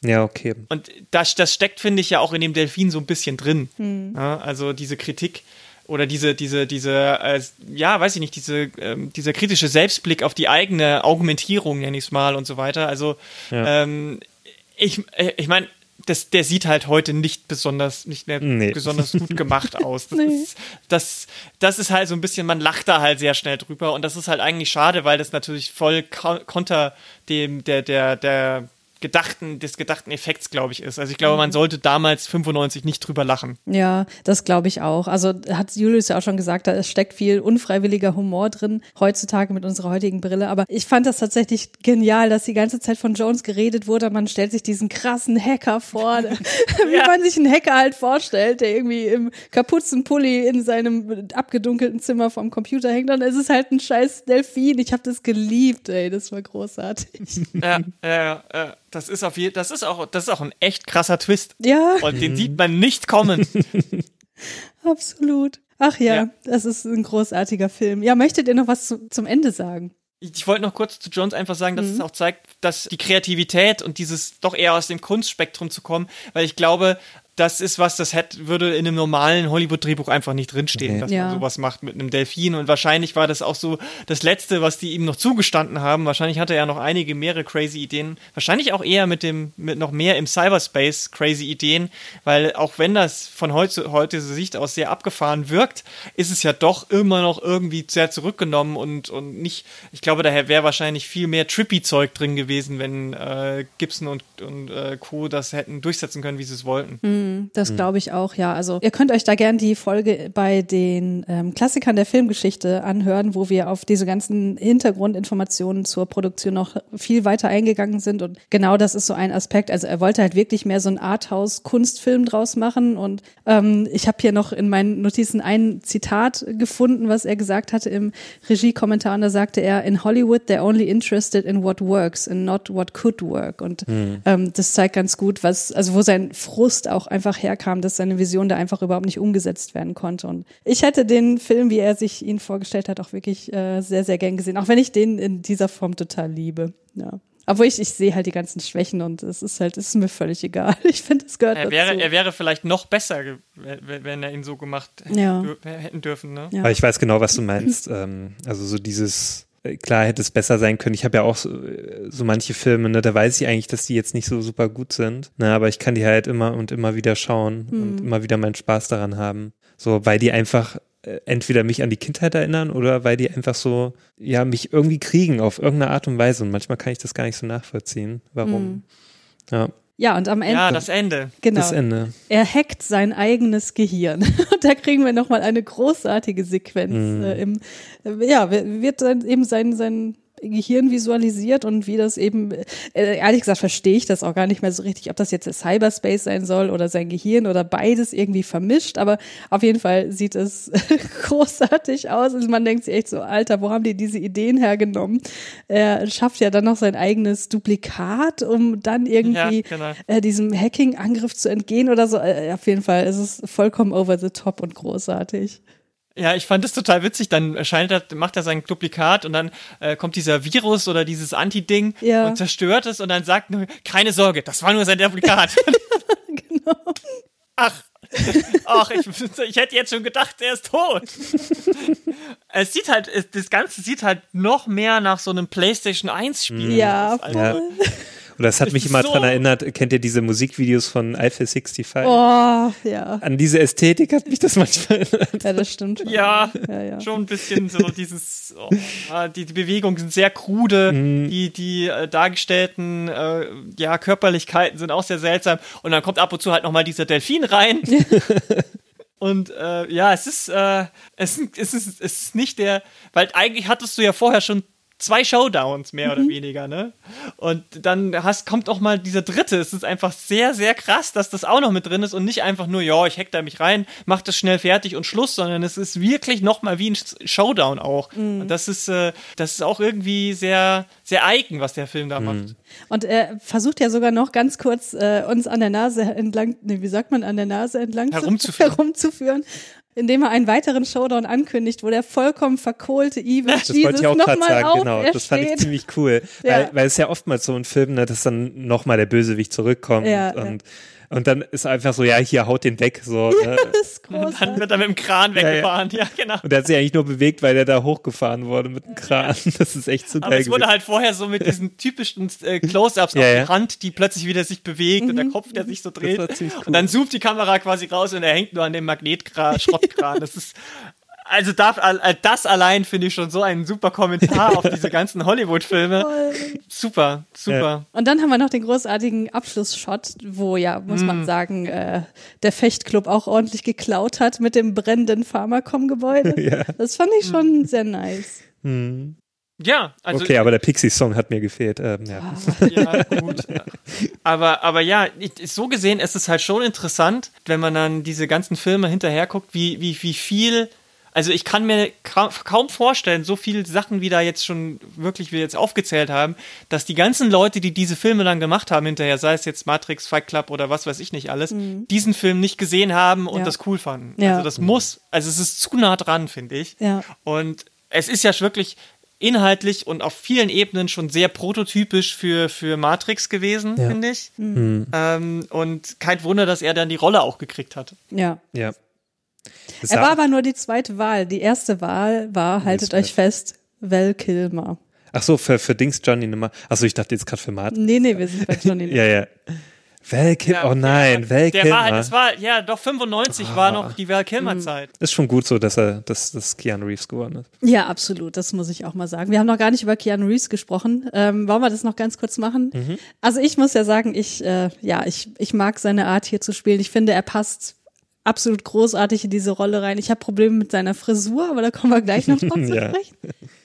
Ja, okay. Und das, das steckt, finde ich, ja auch in dem Delfin so ein bisschen drin. Ja, also diese Kritik oder diese, diese, diese, äh, ja, weiß ich nicht, diese, ähm, dieser kritische Selbstblick auf die eigene Augmentierung, nenne ich es mal, und so weiter. Also, Ja. ähm, ich, äh, ich meine, das, der sieht halt heute nicht besonders, nicht mehr Nee. besonders gut gemacht aus. Das, ist, das, das ist halt so ein bisschen, man lacht da halt sehr schnell drüber und das ist halt eigentlich schade, weil das natürlich voll ko- konter dem, der, der, der gedachten, des gedachten Effekts, glaube ich, ist. Also ich glaube, man sollte damals 95 nicht drüber lachen. Ja, das glaube ich auch. Also hat Julius ja auch schon gesagt, da steckt viel unfreiwilliger Humor drin, heutzutage mit unserer heutigen Brille. Aber ich fand das tatsächlich genial, dass die ganze Zeit von Jones geredet wurde. Man stellt sich diesen krassen Hacker vor, wie Ja. man sich einen Hacker halt vorstellt, der irgendwie im Kapuzenpulli in seinem abgedunkelten Zimmer vom Computer hängt. Und es ist halt ein scheiß Delfin. Ich habe das geliebt, ey. Das war großartig. Ja, ja, ja. Das ist auf jeden, das ist auch, das ist auch ein echt krasser Twist. Ja, Und den sieht man nicht kommen. absolut. Ach ja, Ja. das ist ein großartiger Film. Ja, möchtet ihr noch was zu, zum Ende sagen? Ich wollte noch kurz zu Jones einfach sagen, dass es auch zeigt, dass die Kreativität und dieses doch eher aus dem Kunstspektrum zu kommen, weil ich glaube, das ist was, das hätte, würde in einem normalen Hollywood-Drehbuch einfach nicht drinstehen, Nee. dass Ja. man sowas macht mit einem Delfin. Und wahrscheinlich war das auch so das Letzte, was die ihm noch zugestanden haben. Wahrscheinlich hatte er noch einige mehrere crazy Ideen. Wahrscheinlich auch eher mit dem, mit noch mehr im Cyberspace crazy Ideen, weil auch wenn das von heute, heute Sicht aus sehr abgefahren wirkt, ist es ja doch immer noch irgendwie sehr zurückgenommen und, und nicht, ich glaube, daher wäre wahrscheinlich viel mehr Trippy-Zeug drin gewesen, wenn äh, Gibson und, und äh, Co. das hätten durchsetzen können, wie sie es wollten. Das glaube ich auch, ja. Also ihr könnt euch da gern die Folge bei den ähm, Klassikern der Filmgeschichte anhören, wo wir auf diese ganzen Hintergrundinformationen zur Produktion noch viel weiter eingegangen sind. Und genau das ist so ein Aspekt. Also er wollte halt wirklich mehr so ein Arthouse-Kunstfilm draus machen. Und ähm, ich habe hier noch in meinen Notizen ein Zitat gefunden, was er gesagt hatte im Regiekommentar. Und da sagte er, in Hollywood they're only interested in what works and not what could work. Und ähm, das zeigt ganz gut, was, also wo sein Frust auch einfach herkam, dass seine Vision da einfach überhaupt nicht umgesetzt werden konnte. Und ich hätte den Film, wie er sich ihn vorgestellt hat, auch wirklich äh, sehr, sehr gern gesehen. Auch wenn ich den in dieser Form total liebe. Ja. Obwohl ich, ich sehe halt die ganzen Schwächen und es ist halt, es ist mir völlig egal. Ich finde, es gehört Er wäre, dazu. er wäre vielleicht noch besser, wenn er ihn so gemacht Ja. hätten dürfen. Ne? Ja. Aber ich weiß genau, was du meinst. ähm, also so dieses, klar hätte es besser sein können. Ich habe ja auch so, äh, so manche Filme, ne, da weiß ich eigentlich, dass die jetzt nicht so super gut sind. Ne, aber ich kann die halt immer und immer wieder schauen und immer wieder meinen Spaß daran haben. So, weil die einfach äh, entweder mich an die Kindheit erinnern oder weil die einfach so, ja, mich irgendwie kriegen auf irgendeine Art und Weise. Und manchmal kann ich das gar nicht so nachvollziehen. Warum? Mhm. Ja, Ja, und am Ende. Ja, das Ende. genau. das Ende. Er hackt sein eigenes Gehirn. Und da kriegen wir nochmal eine großartige Sequenz. Mhm. Äh, im, äh, ja, wird dann eben sein, sein Gehirn visualisiert und wie das eben, äh, ehrlich gesagt verstehe ich das auch gar nicht mehr so richtig, ob das jetzt Cyberspace sein soll oder sein Gehirn oder beides irgendwie vermischt, aber auf jeden Fall sieht es großartig aus. Also man denkt sich echt so, Alter, wo haben die diese Ideen hergenommen? Er schafft ja dann noch sein eigenes Duplikat, um dann irgendwie Ja, genau. äh, diesem Hacking-Angriff zu entgehen oder so. Äh, auf jeden Fall, es ist vollkommen over the top und großartig. Ja, ich fand es total witzig. Dann erscheint er, macht er sein Duplikat und dann äh, kommt dieser Virus oder dieses Anti-Ding Ja. und zerstört es und dann sagt nur, keine Sorge, das war nur sein Duplikat. genau. Ach, ach, ich, ich hätte jetzt schon gedacht, er ist tot. es sieht halt, es, das Ganze sieht halt noch mehr nach so einem PlayStation 1 Spiel. Ja, aus. Also. Und das hat mich immer So. dran erinnert, kennt ihr diese Musikvideos von Eiffel 65? Oh, ja. An diese Ästhetik hat mich das manchmal erinnert. Ja, das stimmt. schon. Ja, ja, ja. schon ein bisschen so dieses, oh, die, die Bewegungen sind sehr krude, die, die äh, dargestellten äh, ja, Körperlichkeiten sind auch sehr seltsam und dann kommt ab und zu halt nochmal dieser Delfin rein. Und äh, ja, es ist, äh, es, ist- es, ist, es ist nicht der, weil eigentlich hattest du ja vorher schon zwei Showdowns, mehr oder weniger, ne? Und dann hast, kommt auch mal dieser dritte. Es ist einfach sehr, sehr krass, dass das auch noch mit drin ist und nicht einfach nur, ja, ich hack da mich rein, mach das schnell fertig und Schluss, sondern es ist wirklich nochmal wie ein Showdown auch. Und das ist, äh, das ist auch irgendwie sehr, sehr eigen, was der Film da macht. Und er versucht ja sogar noch ganz kurz äh, uns an der Nase entlang, nee, wie sagt man, an der Nase entlang zu- Herumzuführen. herumzuführen, indem er einen weiteren Showdown ankündigt, wo der vollkommen verkohlte Evil Das Jesus wollte ich auch gerade nochmal sagen, genau. Das fand ich ziemlich cool. Ja. Weil, weil es ja oftmals so ein Film, ne, dass dann nochmal der Bösewicht zurückkommt Ja, und, und dann ist einfach so, ja, hier haut den weg. So, ne? Das ist Dann wird er mit dem Kran ja. weggefahren. Ja, genau. Und der hat sich eigentlich nur bewegt, weil der da hochgefahren wurde mit dem Kran. Das ist echt so Aber geil. es wurde gewesen. halt vorher so mit diesen typischen äh, Close-Ups Ja, auf ja. die Hand, die plötzlich wieder sich bewegt und der Kopf, der sich so dreht. cool. Und dann zoomt die Kamera quasi raus und er hängt nur an dem Magnetkran-Schrottkran. Das ist. Also da, äh, das allein finde ich schon so einen super Kommentar auf diese ganzen Hollywood-Filme. Super, super. Und dann haben wir noch den großartigen Abschlussshot, wo ja, muss Mm. man sagen, äh, der Fechtclub auch ordentlich geklaut hat mit dem brennenden Pharmacom-Gebäude. Ja. Das fand ich schon sehr nice. Ja, also okay, aber der Pixies-Song hat mir gefehlt. Ähm, ja. ja, gut. Aber, aber ja, so gesehen ist es halt schon interessant, wenn man dann diese ganzen Filme hinterher guckt, wie, wie, wie viel. Also ich kann mir ka- kaum vorstellen, so viele Sachen, wie da jetzt schon wirklich wir jetzt aufgezählt haben, dass die ganzen Leute, die diese Filme dann gemacht haben hinterher, sei es jetzt Matrix, Fight Club oder was weiß ich nicht alles, diesen Film nicht gesehen haben und Ja. das cool fanden. Ja. Also das muss, also es ist zu nah dran, finde ich. Ja. Und es ist ja wirklich inhaltlich und auf vielen Ebenen schon sehr prototypisch für, für Matrix gewesen, Ja. finde ich. Ähm, und kein Wunder, dass er dann die Rolle auch gekriegt hat. Ja. ja. Das Er war aber nur die zweite Wahl. Die erste Wahl war, haltet euch fest, Val Kilmer. Ach so, für, für Dings Johnny Nummer. Ach so, ich dachte jetzt gerade für Martin. Nee, nee, wir sind bei Johnny. Ja, ja. Val Kilmer, oh nein, Val Der war halt, Kilmer. es war, ja, doch 95 war noch die Val Kilmer-Zeit. Ist schon gut so, dass er, dass, dass Keanu Reeves geworden ist. Ja, absolut. Das muss ich auch mal sagen. Wir haben noch gar nicht über Keanu Reeves gesprochen. Ähm, wollen wir das noch ganz kurz machen? Also ich muss ja sagen, ich, äh, ja, ich, ich mag seine Art hier zu spielen. Ich finde, er passt absolut großartig in diese Rolle rein. Ich habe Probleme mit seiner Frisur, aber da kommen wir gleich noch drauf zu Ja. sprechen.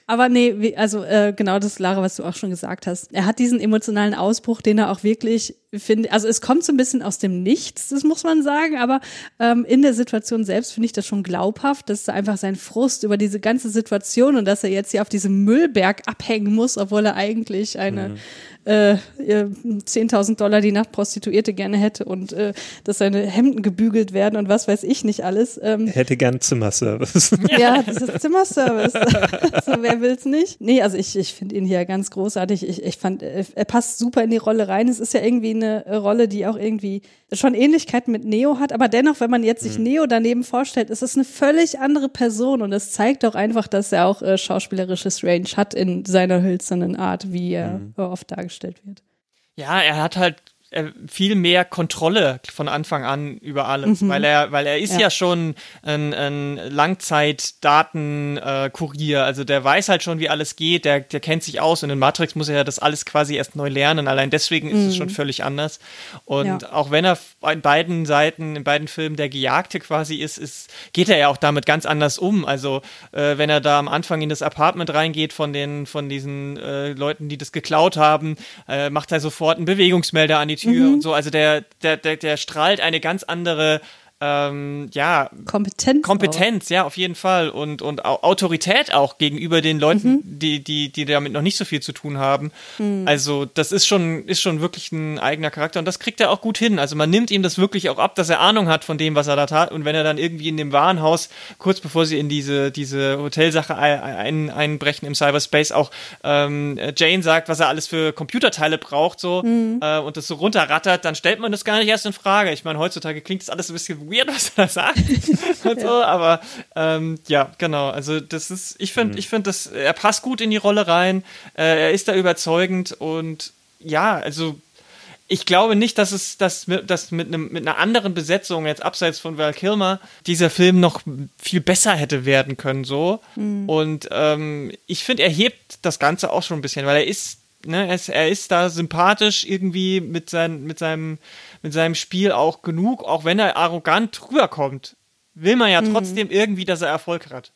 Aber nee, wie, also äh, genau das, Lara, was du auch schon gesagt hast. Er hat diesen emotionalen Ausbruch, den er auch wirklich finde. Also es kommt so ein bisschen aus dem Nichts, das muss man sagen, aber ähm, in der Situation selbst finde ich das schon glaubhaft, dass da einfach sein Frust über diese ganze Situation und dass er jetzt hier auf diesem Müllberg abhängen muss, obwohl er eigentlich eine äh, ihr 10.000 Dollar die Nacht Prostituierte gerne hätte und äh, dass seine Hemden gebügelt werden und was weiß ich nicht alles. Ähm, Er hätte gern Zimmerservice. ja, das ist Zimmerservice. so, wer will's nicht? Nee, also ich, ich finde ihn hier ganz großartig. Ich, ich fand, äh, er passt super in die Rolle rein. Es ist ja irgendwie eine Rolle, die auch irgendwie schon Ähnlichkeiten mit Neo hat, aber dennoch, wenn man jetzt sich Neo daneben vorstellt, ist es eine völlig andere Person und es zeigt auch einfach, dass er auch äh, schauspielerisches Range hat in seiner hölzernen Art, wie er äh, oft dargestellt wird. Ja, er hat halt, äh, viel mehr Kontrolle von Anfang an über alles, Mhm. weil er, weil er ist ja, Ja. schon ein, ein Langzeitdatenkurier, also der weiß halt schon, wie alles geht, der, der kennt sich aus und in Matrix muss er ja das alles quasi erst neu lernen, allein deswegen ist es schon völlig anders und Mhm. Ja. auch wenn er in beiden Seiten, in beiden Filmen der Gejagte quasi ist, ist geht er ja auch damit ganz anders um, also äh, wenn er da am Anfang in das Apartment reingeht von den, von diesen äh, Leuten, die das geklaut haben, äh, macht er sofort einen Bewegungsmelder an die Tür Mhm. und so. Also der, der, der, der strahlt eine ganz andere ähm, ja, Kompetenz. Kompetenz, ja, auf jeden Fall. Und, und Au- Autorität auch gegenüber den Leuten, Mhm. die, die, die damit noch nicht so viel zu tun haben. Also, das ist schon, ist schon wirklich ein eigener Charakter und das kriegt er auch gut hin. Also, man nimmt ihm das wirklich auch ab, dass er Ahnung hat von dem, was er da tat. Und wenn er dann irgendwie in dem Warenhaus, kurz bevor sie in diese, diese Hotelsache ein, ein, einbrechen im Cyberspace, auch ähm, Jane sagt, was er alles für Computerteile braucht, so, äh, und das so runterrattert, dann stellt man das gar nicht erst in Frage. Ich meine, heutzutage klingt das alles ein bisschen weird, was er da sagt. und so, aber ähm, ja, genau. Also das ist, ich finde, ich finde, das, er passt gut in die Rolle rein. Äh, er ist da überzeugend und ja, also ich glaube nicht, dass es dass mit, dass mit, einem, mit einer anderen Besetzung jetzt abseits von Val Kilmer dieser Film noch viel besser hätte werden können so. Und ähm, ich finde, er hebt das Ganze auch schon ein bisschen, weil er ist Ne, er, ist, er ist da sympathisch irgendwie mit, sein, mit, seinem, mit seinem Spiel auch genug, auch wenn er arrogant rüberkommt, will man ja trotzdem irgendwie, dass er Erfolg hat.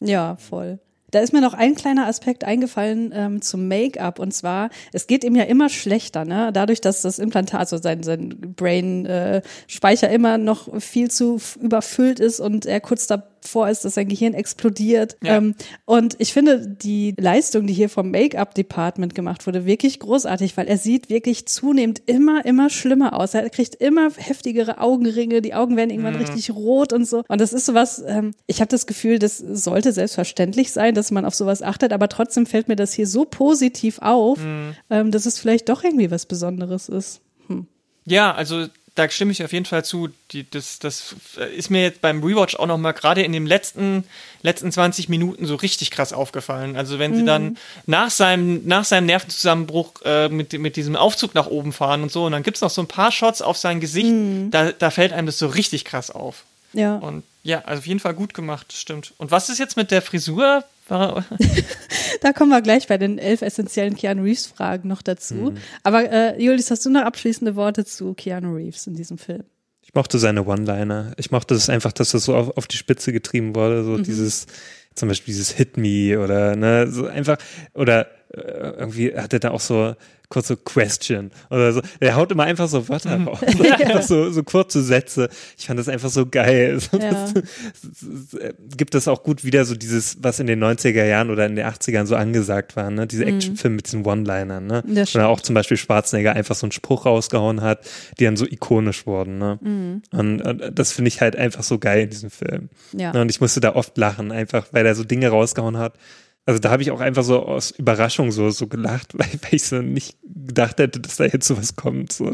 Ja, voll. Da ist mir noch ein kleiner Aspekt eingefallen ähm, zum Make-up und zwar, es geht ihm ja immer schlechter, ne? Dadurch, dass das Implantat, also sein, sein Brain-Speicher immer noch viel zu überfüllt ist und er kurz davor ist, dass sein Gehirn explodiert. Ja. Ähm, und ich finde die Leistung, die hier vom Make-up-Department gemacht wurde, wirklich großartig, weil er sieht wirklich zunehmend immer, immer schlimmer aus. Er kriegt immer heftigere Augenringe, die Augen werden irgendwann richtig rot und so. Und das ist sowas, ähm, ich habe das Gefühl, das sollte selbstverständlich sein, dass man auf sowas achtet, aber trotzdem fällt mir das hier so positiv auf, ähm, dass es vielleicht doch irgendwie was Besonderes ist. Ja, also da stimme ich auf jeden Fall zu. Die, das, das ist mir jetzt beim Rewatch auch nochmal gerade in den letzten, letzten 20 Minuten so richtig krass aufgefallen. Also wenn sie dann nach seinem, nach seinem Nervenzusammenbruch äh, mit, mit diesem Aufzug nach oben fahren und so, und dann gibt's noch so ein paar Shots auf sein Gesicht, da, da fällt einem das so richtig krass auf. Ja. Und ja, also auf jeden Fall gut gemacht, stimmt. Und was ist jetzt mit der Frisur? Da kommen wir gleich bei den elf essentiellen Keanu Reeves Fragen noch dazu. Aber äh, Julius, hast du noch abschließende Worte zu Keanu Reeves in diesem Film? Ich mochte seine One-Liner. Ich mochte das einfach, dass das so auf, auf die Spitze getrieben wurde. So dieses, zum Beispiel dieses Hit Me oder ne, so einfach, oder irgendwie hat er da auch so kurze Question oder so. Der haut immer einfach so Wörter raus. einfach so, so kurze Sätze. Ich fand das einfach so geil. Ja. äh, gibt das auch gut wieder so dieses, was in den 90er Jahren oder in den 80ern so angesagt war, ne? Diese Actionfilme mit diesen One-Linern, ne? Oder auch zum Beispiel Schwarzenegger einfach so einen Spruch rausgehauen hat, die dann so ikonisch wurden, ne? Und, und das finde ich halt einfach so geil in diesem Film. Ja. Und ich musste da oft lachen, einfach weil er so Dinge rausgehauen hat. Also da habe ich auch einfach so aus Überraschung so, so gelacht, weil, weil ich so nicht gedacht hätte, dass da jetzt sowas kommt. So.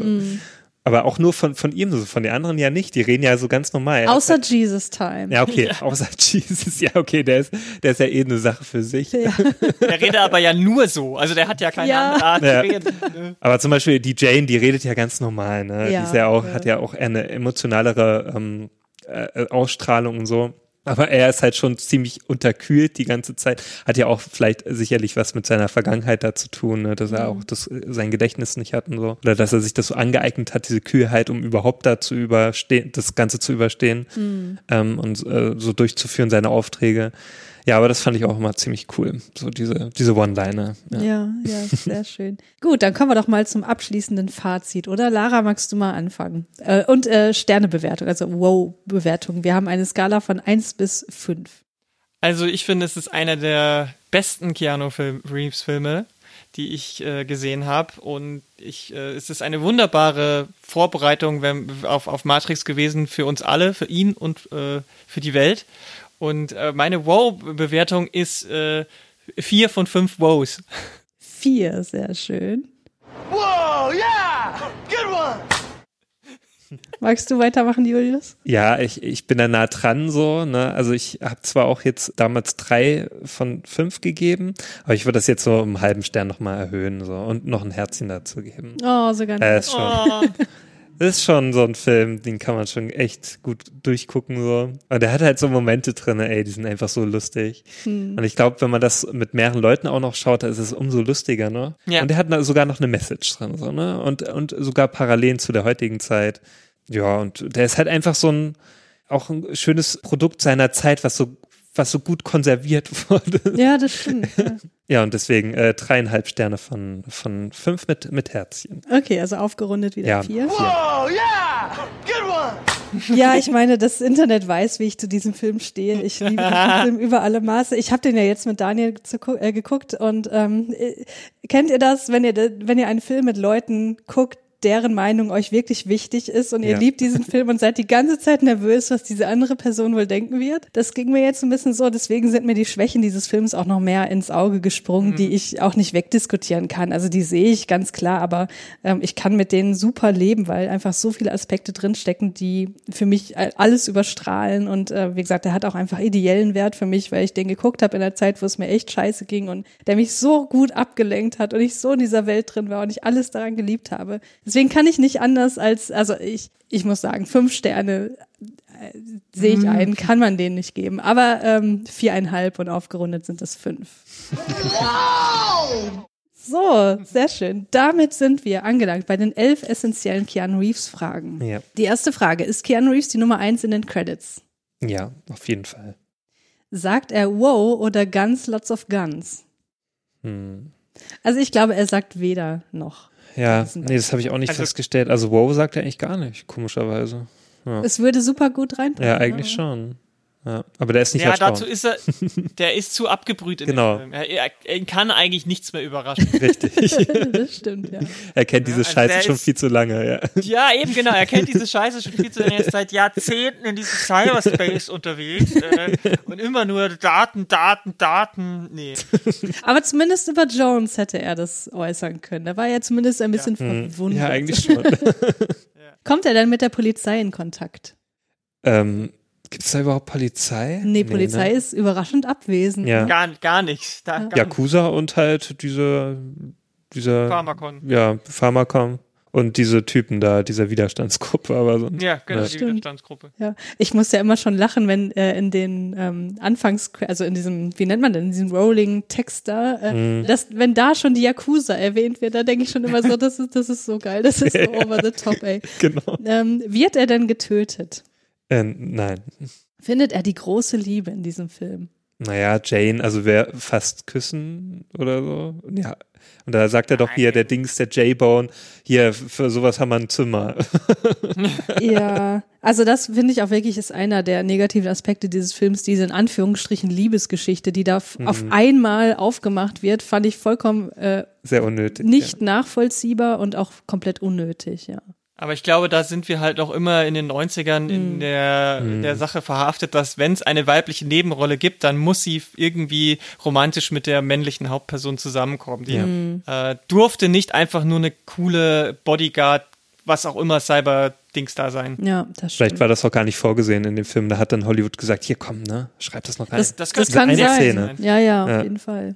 Aber auch nur von, von ihm, so von den anderen ja nicht. Die reden ja so ganz normal. Außer Jesus Time. ja, okay, außer Jesus, ja, okay, der ist, der ist ja eh eine Sache für sich. Ja. Der redet aber ja nur so. Also der hat ja keine Ja. andere Art Ja. zu reden. ne? Aber zum Beispiel die Jane, die redet ja ganz normal, ne? Ja, die ist ja auch, ja. hat ja auch eine emotionalere ähm, äh, Ausstrahlung und so. Aber er ist halt schon ziemlich unterkühlt die ganze Zeit. Hat ja auch vielleicht sicherlich was mit seiner Vergangenheit da zu tun, ne? dass er auch das, sein Gedächtnis nicht hat und so. Oder dass er sich das so angeeignet hat, diese Kühlheit, um überhaupt da zu überstehen, das Ganze zu überstehen ähm, und äh, so durchzuführen, seine Aufträge. Ja, aber das fand ich auch immer ziemlich cool. So diese, diese One-Liner. Ja. Ja, ja, sehr schön. Gut, dann kommen wir doch mal zum abschließenden Fazit, oder? Lara, magst du mal anfangen? Äh, und äh, Sternebewertung, also Wow-Bewertung. Wir haben eine Skala von 1 bis 5. Also ich finde, es ist einer der besten Keanu Film, Reeves Filme, die ich äh, gesehen habe. Und ich, äh, es ist eine wunderbare Vorbereitung wenn, auf, auf Matrix gewesen für uns alle, für ihn und äh, für die Welt. Und äh, meine Wow-Bewertung ist äh, vier von fünf Wows. 4, sehr schön. Magst du weitermachen, Julius? Ja, ich, ich bin da nah dran so. Ne? Also ich habe zwar auch jetzt damals drei von fünf gegeben, aber ich würde das jetzt so um einen halben Stern nochmal erhöhen so und noch ein Herzchen dazu geben. Oh, sogar nicht. Äh, ist schon, Oh, das ist schon so ein Film, den kann man schon echt gut durchgucken so. Und der hat halt so Momente drin, ey, die sind einfach so lustig. Hm. Und ich glaube, wenn man das mit mehreren Leuten auch noch schaut, dann ist es umso lustiger, ne? Ja. Und der hat sogar noch eine Message drin, so, ne? Und, und sogar Parallelen zu der heutigen Zeit. Ja, und der ist halt einfach so ein, auch ein schönes Produkt seiner Zeit, was so, was so gut konserviert wurde. Ja, das stimmt. Ja. Ja, und deswegen äh, dreieinhalb Sterne von, von fünf mit, mit Herzchen. Okay, also aufgerundet wieder Ja, vier. vier. Ja, ich meine, das Internet weiß, wie ich zu diesem Film stehe. Ich liebe diesen Film über alle Maße. Ich habe den ja jetzt mit Daniel zu, äh, geguckt und ähm, äh, kennt ihr das, wenn ihr wenn ihr einen Film mit Leuten guckt, deren Meinung euch wirklich wichtig ist und ihr Ja. liebt diesen Film und seid die ganze Zeit nervös, was diese andere Person wohl denken wird. Das ging mir jetzt ein bisschen so, deswegen sind mir die Schwächen dieses Films auch noch mehr ins Auge gesprungen, die ich auch nicht wegdiskutieren kann. Also die sehe ich ganz klar, aber ähm, ich kann mit denen super leben, weil einfach so viele Aspekte drinstecken, die für mich alles überstrahlen und äh, wie gesagt, der hat auch einfach ideellen Wert für mich, weil ich den geguckt habe in einer Zeit, wo es mir echt scheiße ging und der mich so gut abgelenkt hat und ich so in dieser Welt drin war und ich alles daran geliebt habe. Deswegen kann ich nicht anders als, also ich, ich muss sagen, fünf Sterne äh, sehe ich ein, kann man denen nicht geben. Aber ähm, viereinhalb und aufgerundet sind es fünf. So, sehr schön. Damit sind wir angelangt bei den elf essentiellen Keanu Reeves Fragen. Ja. Die erste Frage, ist Keanu Reeves die Nummer eins in den Credits? Ja, auf jeden Fall. Sagt er wow oder Guns, lots of Guns? Hm. Also ich glaube, er sagt weder noch. Ja, Das nee, das habe ich auch nicht Also- festgestellt. Also wow sagt er eigentlich gar nicht, komischerweise. Ja, Es würde super gut reinpassen. ja eigentlich ne? schon. Ja, aber der ist nicht ja, dazu ist er, der ist zu abgebrüht in Genau. dem Film. Er, er, er kann eigentlich nichts mehr überraschen. Richtig. das stimmt, ja. er kennt diese also Scheiße schon ist- viel zu lange, ja. Ja, eben genau. Er kennt diese Scheiße schon viel zu lange. Er ist seit Jahrzehnten in diesem Cyberspace unterwegs äh, und immer nur Daten, Daten, Daten. Nee. Aber zumindest über Jones hätte er das äußern können. Da war er zumindest ein bisschen verwundert. Ja, eigentlich schon. Kommt er dann mit der Polizei in Kontakt? ähm, Gibt es da überhaupt Polizei? Nee, Polizei ne? ist überraschend abwesend. Ja. Gar, gar nichts. Da, gar Yakuza und halt diese, dieser, Pharmakon. ja, Pharmakon und diese Typen da, dieser Widerstandsgruppe, aber so. Ja, genau, Ja. die Stimmt. Widerstandsgruppe. Ja, ich muss ja immer schon lachen, wenn äh, in den ähm, Anfangs, also in diesem, wie nennt man denn, in diesem Rolling Text da, äh, Mhm. dass, wenn da schon die Yakuza erwähnt wird, da denke ich schon immer so, das ist, das ist so geil, das ist so over the top, ey. Genau. Ähm, wird er denn getötet? Äh, nein. Findet er die große Liebe in diesem Film? Naja, Jane, also wer fast küssen oder so. Ja. Und da sagt er doch hier, der Dings, der J-Bone, hier, für sowas haben wir ein Zimmer. Ja, also das finde ich auch wirklich ist einer der negativen Aspekte dieses Films, diese in Anführungsstrichen Liebesgeschichte, die da Mhm. auf einmal aufgemacht wird, fand ich vollkommen äh, Sehr unnötig. nicht nachvollziehbar und auch komplett unnötig, ja. Aber ich glaube, da sind wir halt auch immer in den 90ern in der, der Sache verhaftet, dass wenn es eine weibliche Nebenrolle gibt, dann muss sie irgendwie romantisch mit der männlichen Hauptperson zusammenkommen. Die äh, durfte nicht einfach nur eine coole Bodyguard, was auch immer Cyber-Dings da sein. Ja, das stimmt. Vielleicht war das auch gar nicht vorgesehen in dem Film. Da hat dann Hollywood gesagt, hier komm, ne, schreib das noch rein. das, das das, kann eine sein. Szene. Ja, ja, auf Ja. jeden Fall.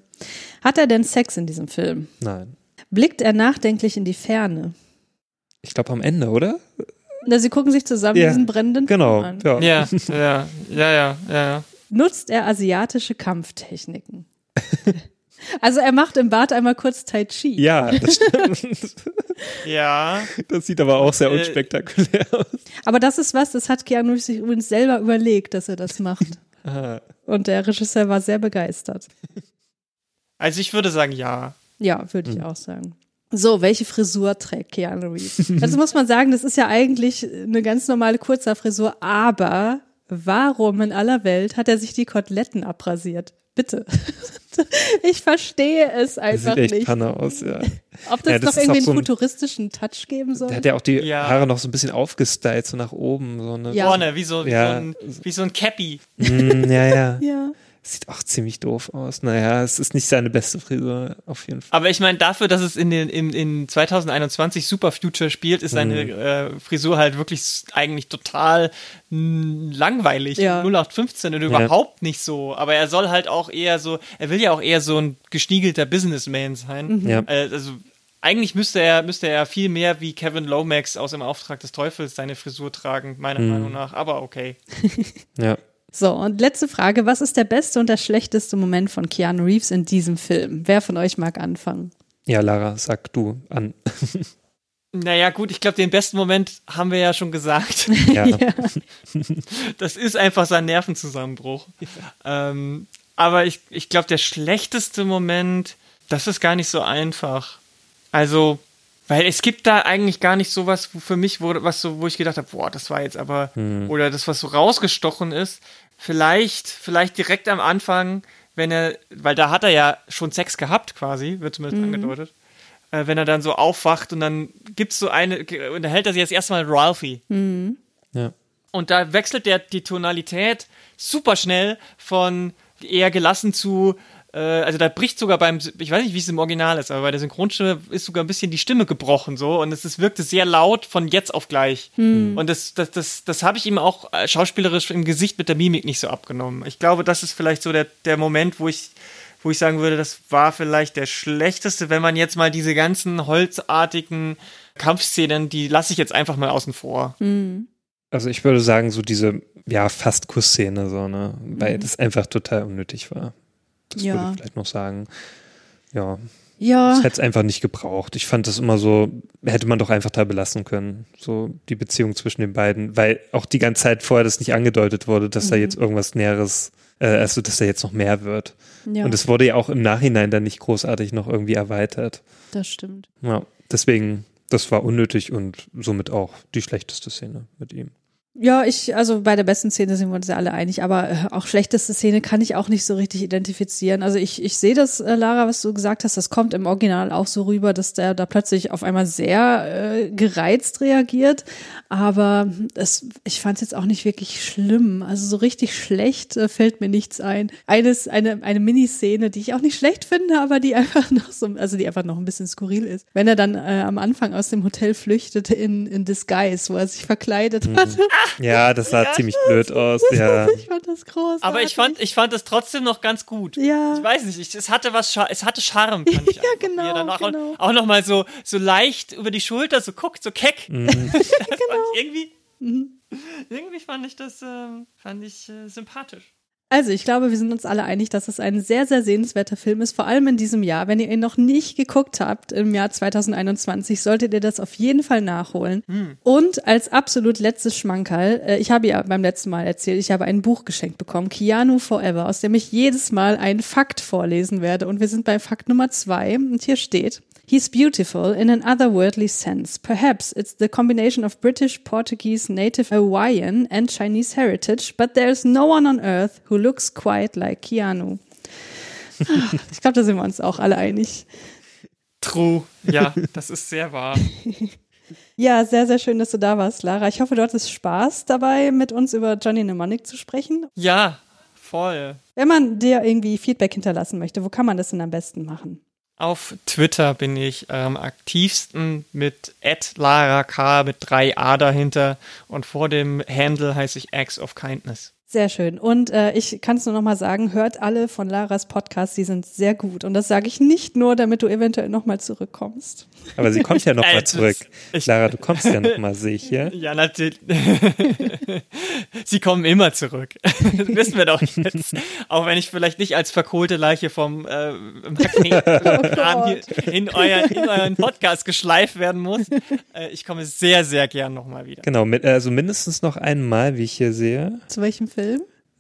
Hat er denn Sex in diesem Film? Nein. Blickt er nachdenklich in die Ferne? Ich glaube am Ende, oder? Na, sie gucken sich zusammen Ja, diesen brennenden Genau. Film an. Ja. Ja, ja, ja, ja, ja. Nutzt er asiatische Kampftechniken? also er macht im Bad einmal kurz Tai Chi. Ja, das stimmt. Ja, Das sieht aber auch sehr Äh, unspektakulär aus. Aber das ist was, das hat Keanu Reeves sich übrigens selber überlegt, dass er das macht. Ah, Und der Regisseur war sehr begeistert. also ich würde sagen, ja. Ja, würde ich auch sagen. So, welche Frisur trägt Keanu Reeves? Also muss man sagen, das ist ja eigentlich eine ganz normale Kurzhaarfrisur, aber warum in aller Welt hat er sich die Koteletten abrasiert? Bitte. Ich verstehe es das einfach sieht echt nicht. Panne aus, ja. Ob das Ja, das noch irgendwie einen so ein- futuristischen Touch geben soll? Der hat ja auch die Ja. Haare noch so ein bisschen aufgestylt, so nach oben. So ne? Ja. Vorne, wie so, wie, Ja. so ein, wie so ein Cappy. Mm, ja, ja. ja. Sieht auch ziemlich doof aus. Naja, es ist nicht seine beste Frisur, auf jeden Fall. Aber ich meine, dafür, dass es in, den, in, in 2021 Super Future spielt, ist seine Mhm. äh, Frisur halt wirklich eigentlich total langweilig. Ja. 0815 und überhaupt nicht so. Aber er soll halt auch eher so, er will ja auch eher so ein geschniegelter Businessman sein. Ja. Äh, also eigentlich müsste er, müsste er viel mehr wie Kevin Lomax aus Im Auftrag des Teufels seine Frisur tragen, meiner Mhm. Meinung nach. Aber okay. Ja. So, und letzte Frage. Was ist der beste und der schlechteste Moment von Keanu Reeves in diesem Film? Wer von euch mag anfangen? Ja, Lara, sag du an. Naja, gut, ich glaube, den besten Moment haben wir ja schon gesagt. Ja. Das ist einfach sein Nervenzusammenbruch. Ähm, aber ich, ich glaube, der schlechteste Moment, das ist gar nicht so einfach. Also, weil es gibt da eigentlich gar nicht sowas wo für mich, wo, was so, wo ich gedacht habe, boah, das war jetzt aber, oder das, was so rausgestochen ist. Vielleicht, vielleicht direkt am Anfang, wenn er, weil da hat er ja schon Sex gehabt quasi, wird zumindest angedeutet. Äh, wenn er dann so aufwacht und dann gibt's so eine, unterhält er sich jetzt erstmal Ralphie. ja. Und da wechselt der die Tonalität super schnell von eher gelassen zu, äh, also da bricht sogar beim, ich weiß nicht, wie es im Original ist, aber bei der Synchronstimme ist sogar ein bisschen die Stimme gebrochen so und es ist, wirkte sehr laut von jetzt auf gleich. Und das, das, das, das habe ich ihm auch äh, schauspielerisch im Gesicht mit der Mimik nicht so abgenommen. Ich glaube, das ist vielleicht so der, der Moment, wo ich wo ich sagen würde, das war vielleicht der schlechteste, wenn man jetzt mal diese ganzen holzartigen Kampfszenen, die lasse ich jetzt einfach mal außen vor. Also ich würde sagen, so diese, ja, fast Kussszene, so, ne? Weil das einfach total unnötig war. Das Ja. würde ich vielleicht noch sagen. Ja, Ja, das hätte es einfach nicht gebraucht. Ich fand das immer so, hätte man doch einfach da belassen können. So die Beziehung zwischen den beiden, weil auch die ganze Zeit vorher das nicht angedeutet wurde, dass Mhm. da jetzt irgendwas Näheres, äh, also dass da jetzt noch mehr wird. ja Und es wurde ja auch im Nachhinein dann nicht großartig noch irgendwie erweitert. das stimmt. Ja, deswegen, das war unnötig und somit auch die schlechteste Szene mit ihm. Ja, ich, also bei der besten Szene sind wir uns ja alle einig, aber äh, auch schlechteste Szene kann ich auch nicht so richtig identifizieren. Also ich, ich sehe das, äh, Lara, was du gesagt hast, das kommt im Original auch so rüber, dass der da plötzlich auf einmal sehr äh, gereizt reagiert. Aber es, ich fand es jetzt auch nicht wirklich schlimm. Also so richtig schlecht äh, fällt mir nichts ein. Eines, eine, eine Miniszene, die ich auch nicht schlecht finde, aber die einfach noch so, also die einfach noch ein bisschen skurril ist. Wenn er dann äh, am Anfang aus dem Hotel flüchtet in, in Disguise, wo er sich verkleidet hat. Ja, das sah ziemlich blöd aus. Ja. Ich fand das groß. Aber ich fand, ich fand es trotzdem noch ganz gut. Ja. Ich weiß nicht, ich, es hatte was, es hatte Charme, fand ich. Ja, genau, Wie er dann auch, genau. auch noch mal so, so leicht über die Schulter, so guckt, so keck. Mhm. Genau. irgendwie, Mhm. irgendwie fand ich das, ähm, fand ich äh, sympathisch. Also, ich glaube, wir sind uns alle einig, dass es ein sehr, sehr sehenswerter Film ist, vor allem in diesem Jahr. Wenn ihr ihn noch nicht geguckt habt, im Jahr 2021, solltet ihr das auf jeden Fall nachholen. Und als absolut letztes Schmankerl, äh, ich habe ja beim letzten Mal erzählt, ich habe ein Buch geschenkt bekommen, Keanu Forever, aus dem ich jedes Mal einen Fakt vorlesen werde. Und wir sind bei Fakt Nummer zwei. Und hier steht, He's beautiful in an otherworldly sense. Perhaps it's the combination of British, Portuguese, native Hawaiian and Chinese heritage, but there's no one on earth who looks quite like Keanu. Ah, Ich glaube, da sind wir uns auch alle einig. True. Ja, das ist sehr wahr. Ja, sehr, sehr schön, dass du da warst, Lara. Ich hoffe, du hattest Spaß dabei, mit uns über Johnny Mnemonic zu sprechen. Ja, voll. Wenn man dir irgendwie Feedback hinterlassen möchte, wo kann man das denn am besten machen? Auf Twitter bin ich am aktivsten mit @lara_k mit drei A dahinter und vor dem Handle heiße ich Acts of Kindness. Sehr schön. Und äh, ich kann es nur noch mal sagen, hört alle von Laras Podcasts, die sind sehr gut. Und das sage ich nicht nur, damit du eventuell noch mal zurückkommst. Aber sie kommt ja noch mal zurück. ich- Lara, du kommst ja noch mal, sehe ich hier. Ja, natürlich. Sie kommen immer zurück. Das wissen wir doch jetzt. Auch wenn ich vielleicht nicht als verkohlte Leiche vom äh, Magnetkran hier in, euer, in euren Podcast geschleift werden muss. Äh, ich komme sehr, sehr gern nochmal wieder. Genau, mit, also mindestens noch einmal, wie ich hier sehe. Zu welchem Film?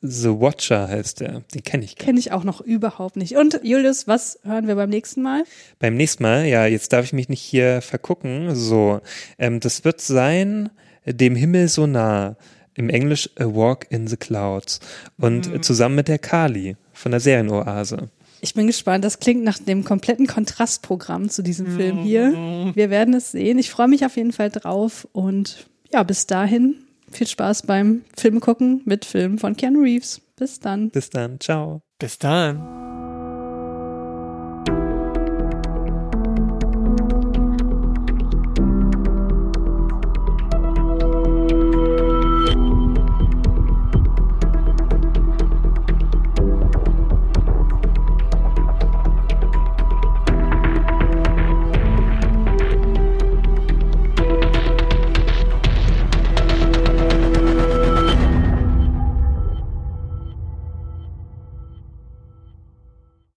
The Watcher heißt der. Den kenne ich gar nicht. Kenne ich auch noch überhaupt nicht. Und Julius, was hören wir beim nächsten Mal? Beim nächsten Mal, ja, jetzt darf ich mich nicht hier vergucken. So, ähm, das wird sein, dem Himmel so nah. Im Englisch A Walk in the Clouds. Und äh, zusammen mit der Kali von der Serienoase. Ich bin gespannt. Das klingt nach dem kompletten Kontrastprogramm zu diesem Film hier. Wir werden es sehen. Ich freue mich auf jeden Fall drauf. Und ja, bis dahin viel Spaß beim Filme gucken mit Filmen von Keanu Reeves. Bis dann. Bis dann. Ciao. Bis dann.